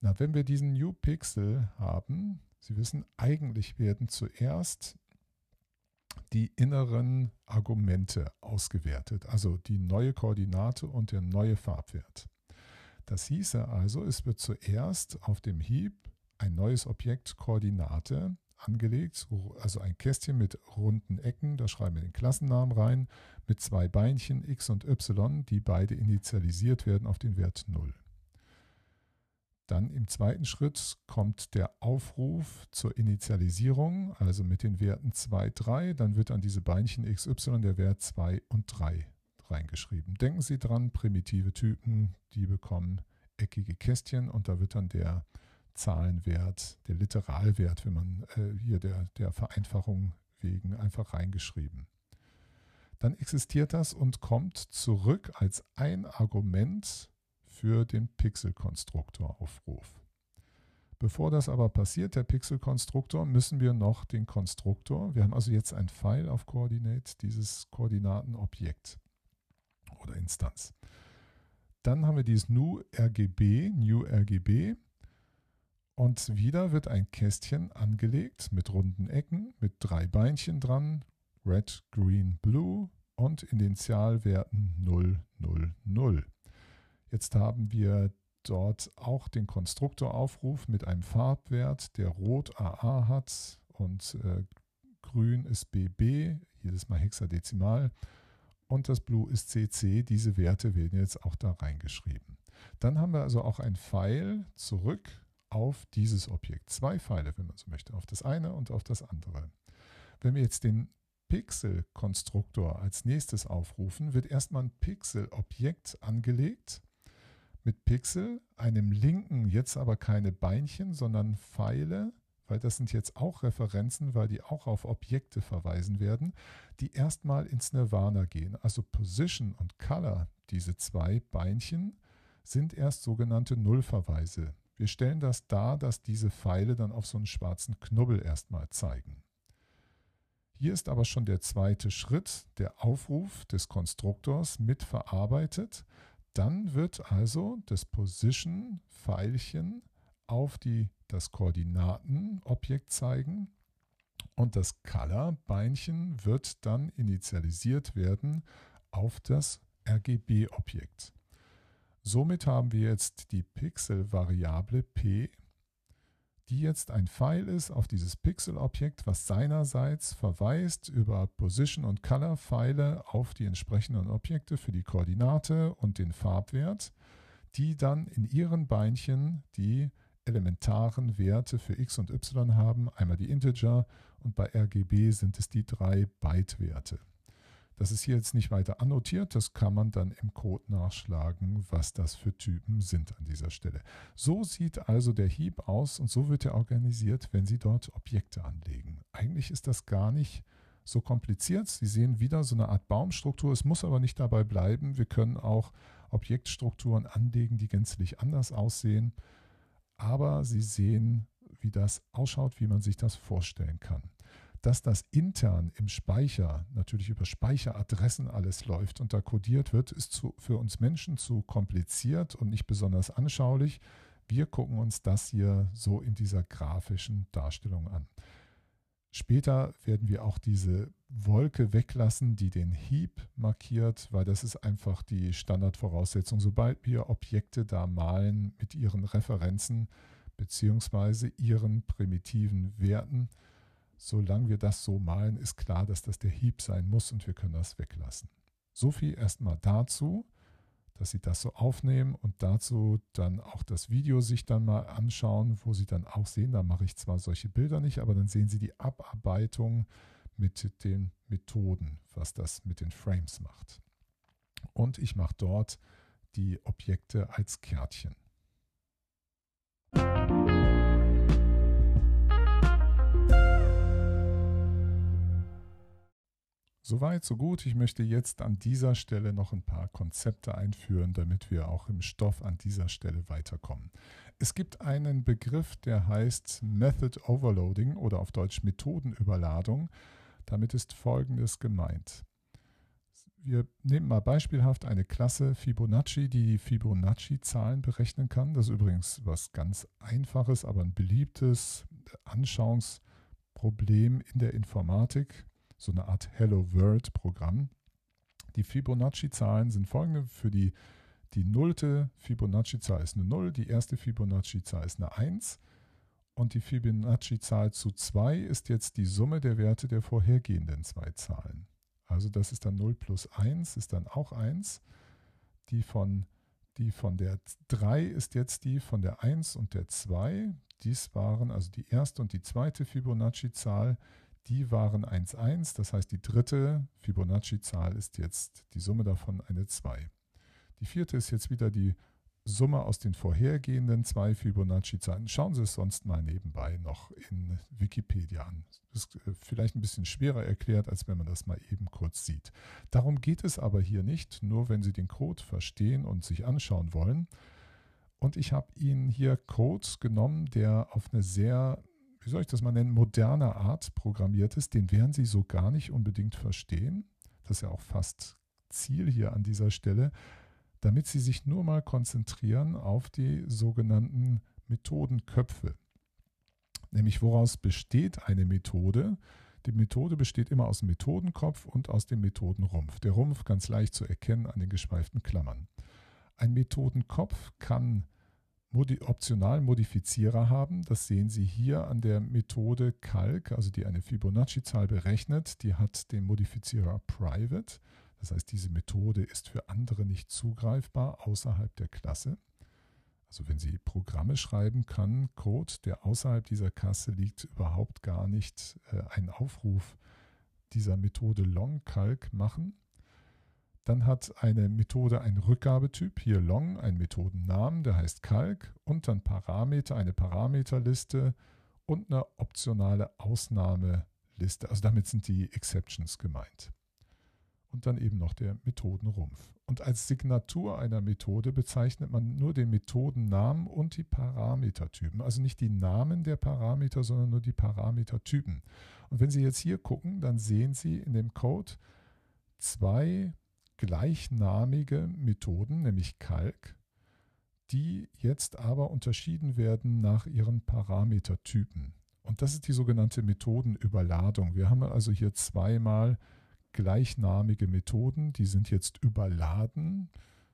Na, wenn wir diesen New Pixel haben, Sie wissen, eigentlich werden zuerst die inneren Argumente ausgewertet, also die neue Koordinate und der neue Farbwert. Das hieße also, es wird zuerst auf dem Heap ein neues Objekt Koordinate angelegt, also ein Kästchen mit runden Ecken, da schreiben wir den Klassennamen rein, mit zwei Beinchen x und y, die beide initialisiert werden auf den Wert 0. Dann im zweiten Schritt kommt der Aufruf zur Initialisierung, also mit den Werten 2, 3. Dann wird an diese Beinchen xy der Wert 2 und 3 reingeschrieben. Denken Sie dran, primitive Typen, die bekommen eckige Kästchen und da wird dann der Zahlenwert, der Literalwert, wenn man äh, hier der, der Vereinfachung wegen einfach reingeschrieben. Dann existiert das und kommt zurück als ein Argument für den Pixel-Konstruktor-Aufruf. Bevor das aber passiert, der Pixel-Konstruktor, müssen wir noch den Konstruktor, wir haben also jetzt ein Pfeil auf Coordinate, dieses Koordinatenobjekt oder Instanz. Dann haben wir dieses new RGB, new RGB. Und wieder wird ein Kästchen angelegt mit runden Ecken, mit drei Beinchen dran, red, green, blue und Initialwerten 0, 0, 0. Jetzt haben wir dort auch den Konstruktoraufruf mit einem Farbwert, der rot AA hat und äh, grün ist BB, jedes Mal hexadezimal und das Blue ist CC. Diese Werte werden jetzt auch da reingeschrieben. Dann haben wir also auch ein Pfeil zurück auf dieses Objekt. Zwei Pfeile, wenn man so möchte, auf das eine und auf das andere. Wenn wir jetzt den Pixel-Konstruktor als nächstes aufrufen, wird erstmal ein Pixel-Objekt angelegt mit Pixel, einem linken, jetzt aber keine Beinchen, sondern Pfeile, weil das sind jetzt auch Referenzen, weil die auch auf Objekte verweisen werden, die erstmal ins Nirvana gehen. Also Position und Color, diese zwei Beinchen, sind erst sogenannte Nullverweise. Wir stellen das dar, dass diese Pfeile dann auf so einen schwarzen Knubbel erstmal zeigen. Hier ist aber schon der zweite Schritt, der Aufruf des Konstruktors mitverarbeitet. Dann wird also das Position-Pfeilchen auf die das Koordinatenobjekt zeigen und das Color-Beinchen wird dann initialisiert werden auf das RGB-Objekt. Somit haben wir jetzt die Pixel-Variable p, die jetzt ein Pfeil ist auf dieses Pixel-Objekt, was seinerseits verweist über Position- und Color-Pfeile auf die entsprechenden Objekte für die Koordinate und den Farbwert, die dann in ihren Beinchen die elementaren Werte für x und y haben, einmal die Integer und bei RGB sind es die drei Byte-Werte. Das ist hier jetzt nicht weiter annotiert, das kann man dann im Code nachschlagen, was das für Typen sind an dieser Stelle. So sieht also der Heap aus und so wird er organisiert, wenn Sie dort Objekte anlegen. Eigentlich ist das gar nicht so kompliziert. Sie sehen wieder so eine Art Baumstruktur. Es muss aber nicht dabei bleiben. Wir können auch Objektstrukturen anlegen, die gänzlich anders aussehen. Aber Sie sehen, wie das ausschaut, wie man sich das vorstellen kann. Dass das intern im Speicher, natürlich über Speicheradressen alles läuft und da kodiert wird, ist zu, für uns Menschen zu kompliziert und nicht besonders anschaulich. Wir gucken uns das hier so in dieser grafischen Darstellung an. Später werden wir auch diese Wolke weglassen, die den Heap markiert, weil das ist einfach die Standardvoraussetzung. Sobald wir Objekte da malen mit ihren Referenzen bzw. ihren primitiven Werten, solange wir das so malen, ist klar, dass das der Heap sein muss und wir können das weglassen. So viel erstmal dazu dass sie das so aufnehmen und dazu dann auch das Video sich dann mal anschauen, wo sie dann auch sehen, da mache ich zwar solche Bilder nicht, aber dann sehen sie die Abarbeitung mit den Methoden, was das mit den Frames macht. Und ich mache dort die Objekte als Kärtchen. Soweit, so gut. Ich möchte jetzt an dieser Stelle noch ein paar Konzepte einführen, damit wir auch im Stoff an dieser Stelle weiterkommen. Es gibt einen Begriff, der heißt Method Overloading oder auf Deutsch Methodenüberladung. Damit ist Folgendes gemeint. Wir nehmen mal beispielhaft eine Klasse Fibonacci, die die Fibonacci-Zahlen berechnen kann. Das ist übrigens was ganz Einfaches, aber ein beliebtes Anschauungsproblem in der Informatik so eine Art Hello World-Programm. Die Fibonacci-Zahlen sind folgende. Für die, die nullte Fibonacci-Zahl ist eine 0, die erste Fibonacci-Zahl ist eine 1 und die Fibonacci-Zahl zu 2 ist jetzt die Summe der Werte der vorhergehenden zwei Zahlen. Also das ist dann 0 plus 1 ist dann auch 1. Die von, die von der 3 ist jetzt die von der 1 und der 2. Dies waren also die erste und die zweite Fibonacci-Zahl die waren 1, 1. Das heißt, die dritte Fibonacci-Zahl ist jetzt die Summe davon eine 2. Die vierte ist jetzt wieder die Summe aus den vorhergehenden zwei Fibonacci-Zahlen. Schauen Sie es sonst mal nebenbei noch in Wikipedia an. Das ist äh, vielleicht ein bisschen schwerer erklärt, als wenn man das mal eben kurz sieht. Darum geht es aber hier nicht, nur wenn Sie den Code verstehen und sich anschauen wollen. Und ich habe Ihnen hier Code genommen, der auf eine sehr wie soll ich das mal nennen, moderner Art programmiert ist, den werden Sie so gar nicht unbedingt verstehen. Das ist ja auch fast Ziel hier an dieser Stelle, damit Sie sich nur mal konzentrieren auf die sogenannten Methodenköpfe. Nämlich woraus besteht eine Methode? Die Methode besteht immer aus dem Methodenkopf und aus dem Methodenrumpf. Der Rumpf ganz leicht zu erkennen an den geschweiften Klammern. Ein Methodenkopf kann Modi optionalen Modifizierer haben. Das sehen Sie hier an der Methode Calc, also die eine Fibonacci-Zahl berechnet. Die hat den Modifizierer Private. Das heißt, diese Methode ist für andere nicht zugreifbar außerhalb der Klasse. Also wenn Sie Programme schreiben, kann Code, der außerhalb dieser Klasse liegt, überhaupt gar nicht äh, einen Aufruf dieser Methode LongCalc machen. Dann hat eine Methode einen Rückgabetyp, hier long, ein Methodennamen, der heißt Calc und dann Parameter, eine Parameterliste und eine optionale Ausnahmeliste. Also damit sind die Exceptions gemeint. Und dann eben noch der Methodenrumpf. Und als Signatur einer Methode bezeichnet man nur den Methodennamen und die Parametertypen. Also nicht die Namen der Parameter, sondern nur die Parametertypen. Und wenn Sie jetzt hier gucken, dann sehen Sie in dem Code zwei gleichnamige Methoden, nämlich Calc, die jetzt aber unterschieden werden nach ihren Parametertypen. Und das ist die sogenannte Methodenüberladung. Wir haben also hier zweimal gleichnamige Methoden, die sind jetzt überladen,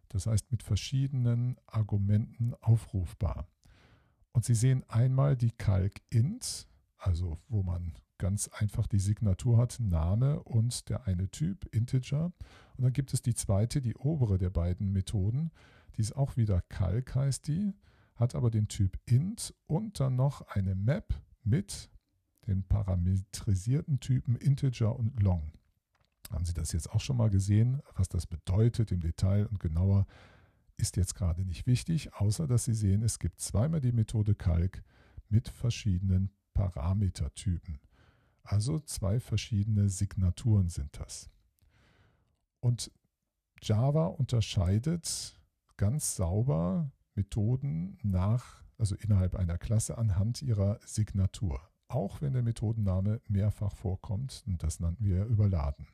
das heißt mit verschiedenen Argumenten aufrufbar. Und Sie sehen einmal die Calc-Int, also wo man ganz einfach die Signatur hat, Name und der eine Typ, Integer. Und dann gibt es die zweite, die obere der beiden Methoden. Die ist auch wieder Calc heißt die, hat aber den Typ int und dann noch eine Map mit den parametrisierten Typen Integer und Long. Haben Sie das jetzt auch schon mal gesehen, was das bedeutet im Detail und genauer ist jetzt gerade nicht wichtig, außer dass Sie sehen, es gibt zweimal die Methode Calc mit verschiedenen Parametertypen. Also zwei verschiedene Signaturen sind das. Und Java unterscheidet ganz sauber Methoden nach, also innerhalb einer Klasse anhand ihrer Signatur. Auch wenn der Methodenname mehrfach vorkommt, und das nannten wir überladen.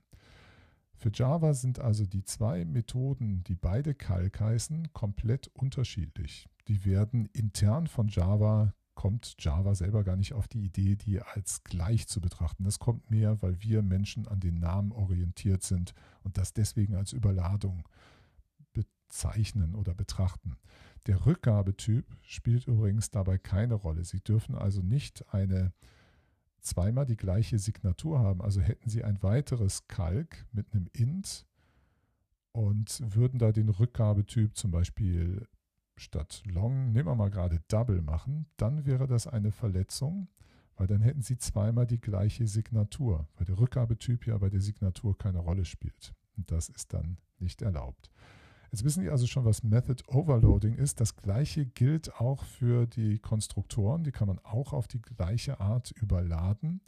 Für Java sind also die zwei Methoden, die beide Calc heißen, komplett unterschiedlich. Die werden intern von Java, kommt Java selber gar nicht auf die Idee, die als gleich zu betrachten. Das kommt mehr, weil wir Menschen an den Namen orientiert sind und das deswegen als Überladung bezeichnen oder betrachten. Der Rückgabetyp spielt übrigens dabei keine Rolle. Sie dürfen also nicht eine zweimal die gleiche Signatur haben. Also hätten Sie ein weiteres Kalk mit einem int und würden da den Rückgabetyp zum Beispiel statt long, nehmen wir mal gerade double machen, dann wäre das eine Verletzung, weil dann hätten Sie zweimal die gleiche Signatur, weil der Rückgabetyp ja bei der Signatur keine Rolle spielt. Und das ist dann nicht erlaubt. Jetzt wissen Sie also schon, was Method Overloading ist. Das gleiche gilt auch für die Konstruktoren. Die kann man auch auf die gleiche Art überladen.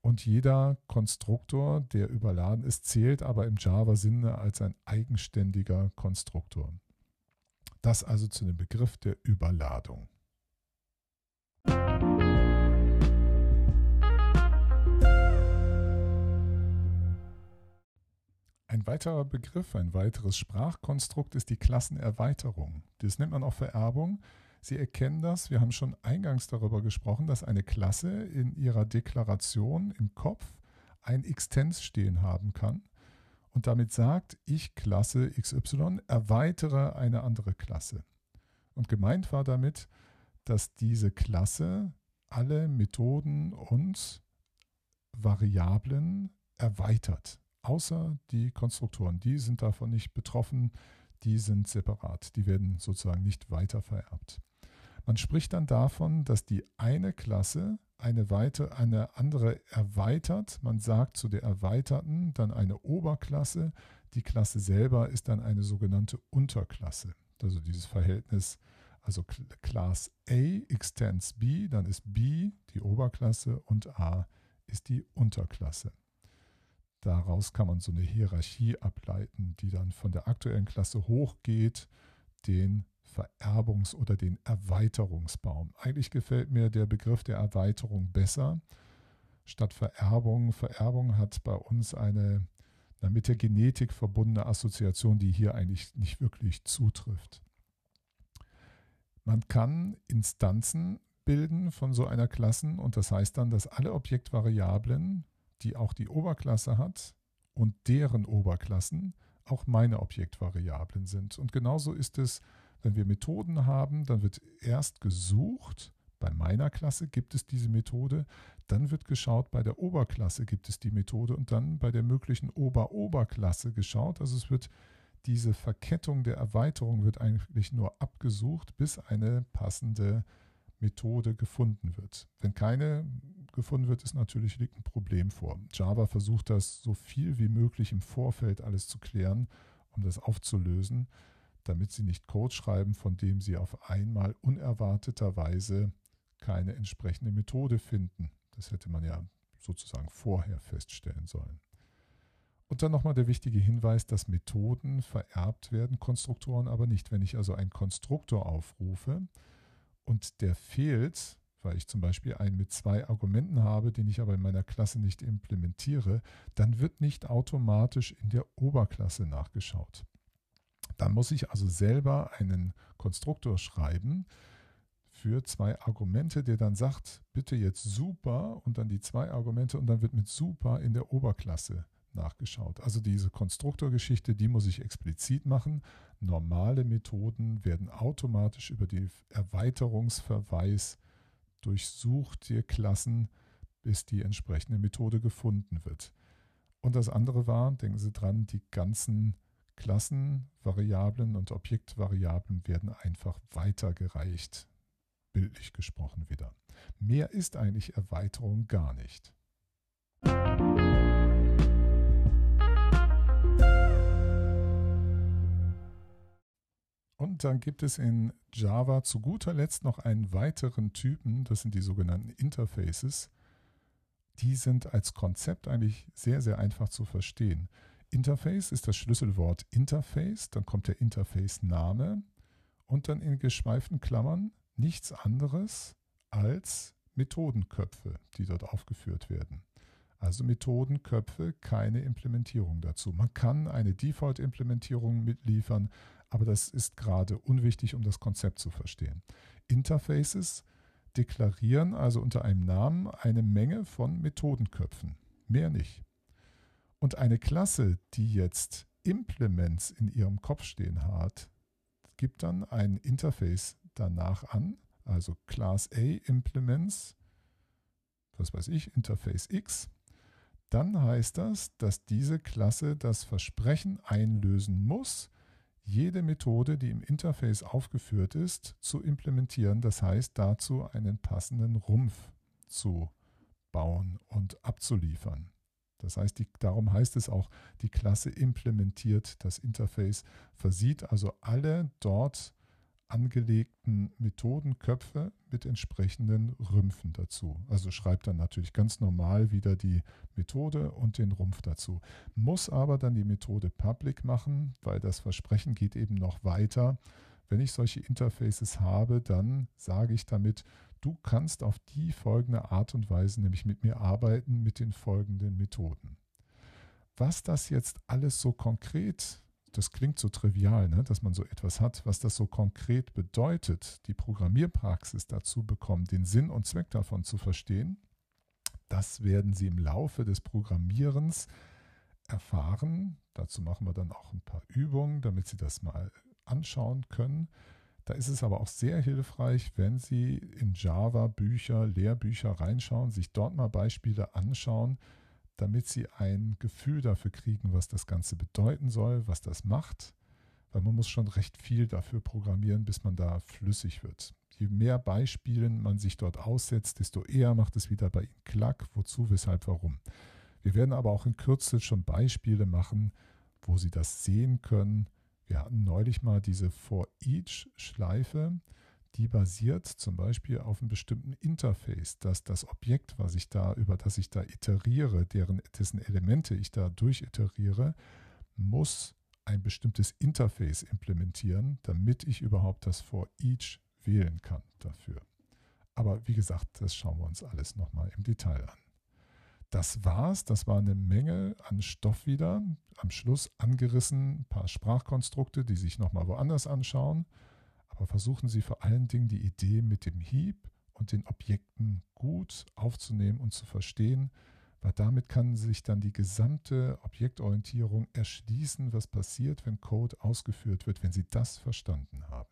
Und jeder Konstruktor, der überladen ist, zählt aber im Java-Sinne als ein eigenständiger Konstruktor. Das also zu dem Begriff der Überladung. Ein weiterer Begriff, ein weiteres Sprachkonstrukt ist die Klassenerweiterung. Das nennt man auch Vererbung. Sie erkennen das, wir haben schon eingangs darüber gesprochen, dass eine Klasse in ihrer Deklaration im Kopf ein Extens stehen haben kann und damit sagt, ich Klasse XY erweitere eine andere Klasse. Und gemeint war damit, dass diese Klasse alle Methoden und Variablen erweitert außer die Konstruktoren. Die sind davon nicht betroffen, die sind separat, die werden sozusagen nicht weiter vererbt. Man spricht dann davon, dass die eine Klasse eine, weite, eine andere erweitert. Man sagt zu der erweiterten dann eine Oberklasse. Die Klasse selber ist dann eine sogenannte Unterklasse. Also dieses Verhältnis, also Class A extends B, dann ist B die Oberklasse und A ist die Unterklasse. Daraus kann man so eine Hierarchie ableiten, die dann von der aktuellen Klasse hochgeht, den Vererbungs- oder den Erweiterungsbaum. Eigentlich gefällt mir der Begriff der Erweiterung besser. Statt Vererbung. Vererbung hat bei uns eine, mit der Genetik verbundene Assoziation, die hier eigentlich nicht wirklich zutrifft. Man kann Instanzen bilden von so einer Klasse und das heißt dann, dass alle Objektvariablen die auch die Oberklasse hat und deren Oberklassen auch meine Objektvariablen sind. Und genauso ist es, wenn wir Methoden haben, dann wird erst gesucht, bei meiner Klasse gibt es diese Methode, dann wird geschaut, bei der Oberklasse gibt es die Methode und dann bei der möglichen Ober-Oberklasse geschaut. Also es wird diese Verkettung der Erweiterung wird eigentlich nur abgesucht, bis eine passende Methode gefunden wird. Wenn keine gefunden wird, ist natürlich liegt ein Problem vor. Java versucht das so viel wie möglich im Vorfeld alles zu klären, um das aufzulösen, damit sie nicht Code schreiben, von dem sie auf einmal unerwarteterweise keine entsprechende Methode finden. Das hätte man ja sozusagen vorher feststellen sollen. Und dann nochmal der wichtige Hinweis, dass Methoden vererbt werden, Konstruktoren aber nicht. Wenn ich also einen Konstruktor aufrufe, und der fehlt, weil ich zum Beispiel einen mit zwei Argumenten habe, den ich aber in meiner Klasse nicht implementiere, dann wird nicht automatisch in der Oberklasse nachgeschaut. Dann muss ich also selber einen Konstruktor schreiben für zwei Argumente, der dann sagt, bitte jetzt super und dann die zwei Argumente und dann wird mit super in der Oberklasse nachgeschaut. Also diese Konstruktorgeschichte, die muss ich explizit machen. Normale Methoden werden automatisch über den Erweiterungsverweis durchsucht, die Klassen, bis die entsprechende Methode gefunden wird. Und das andere war, denken Sie dran, die ganzen Klassenvariablen und Objektvariablen werden einfach weitergereicht, bildlich gesprochen wieder. Mehr ist eigentlich Erweiterung gar nicht. Und dann gibt es in Java zu guter Letzt noch einen weiteren Typen, das sind die sogenannten Interfaces. die sind als Konzept eigentlich sehr, sehr einfach zu verstehen. Interface ist das Schlüsselwort Interface, dann kommt der Interface-Name und dann in geschweiften Klammern nichts anderes als Methodenköpfe, die dort aufgeführt werden. Also Methodenköpfe, keine Implementierung dazu. Man kann eine Default-Implementierung mitliefern, aber das ist gerade unwichtig, um das Konzept zu verstehen. Interfaces deklarieren also unter einem Namen eine Menge von Methodenköpfen, mehr nicht. Und eine Klasse, die jetzt Implements in ihrem Kopf stehen hat, gibt dann ein Interface danach an, also Class A Implements, was weiß ich, Interface X. Dann heißt das, dass diese Klasse das Versprechen einlösen muss, jede Methode, die im Interface aufgeführt ist, zu implementieren. Das heißt, dazu einen passenden Rumpf zu bauen und abzuliefern. Das heißt, die, darum heißt es auch, die Klasse implementiert das Interface, versieht also alle dort angelegten Methodenköpfe mit entsprechenden Rümpfen dazu. Also schreibt dann natürlich ganz normal wieder die Methode und den Rumpf dazu. Muss aber dann die Methode public machen, weil das Versprechen geht eben noch weiter. Wenn ich solche Interfaces habe, dann sage ich damit, du kannst auf die folgende Art und Weise nämlich mit mir arbeiten mit den folgenden Methoden. Was das jetzt alles so konkret das klingt so trivial, ne, dass man so etwas hat, was das so konkret bedeutet, die Programmierpraxis dazu bekommt, den Sinn und Zweck davon zu verstehen, das werden Sie im Laufe des Programmierens erfahren. Dazu machen wir dann auch ein paar Übungen, damit Sie das mal anschauen können. Da ist es aber auch sehr hilfreich, wenn Sie in Java Bücher, Lehrbücher reinschauen, sich dort mal Beispiele anschauen, damit sie ein Gefühl dafür kriegen, was das Ganze bedeuten soll, was das macht. Weil man muss schon recht viel dafür programmieren, bis man da flüssig wird. Je mehr Beispielen man sich dort aussetzt, desto eher macht es wieder bei Ihnen Klack, wozu, weshalb, warum. Wir werden aber auch in Kürze schon Beispiele machen, wo Sie das sehen können. Wir hatten neulich mal diese For-Each-Schleife die basiert zum Beispiel auf einem bestimmten Interface, dass das Objekt, was ich da, über das ich da iteriere, deren, dessen Elemente ich da durchiteriere, muss ein bestimmtes Interface implementieren, damit ich überhaupt das for each wählen kann dafür. Aber wie gesagt, das schauen wir uns alles nochmal im Detail an. Das war's. Das war eine Menge an Stoff wieder. Am Schluss angerissen ein paar Sprachkonstrukte, die sich nochmal woanders anschauen. Aber versuchen Sie vor allen Dingen die Idee mit dem Heap und den Objekten gut aufzunehmen und zu verstehen, weil damit kann sich dann die gesamte Objektorientierung erschließen, was passiert, wenn Code ausgeführt wird, wenn Sie das verstanden haben.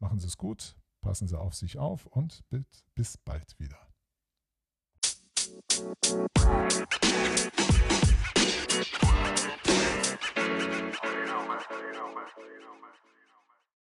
Machen Sie es gut, passen Sie auf sich auf und bis bald wieder. You know, man. You.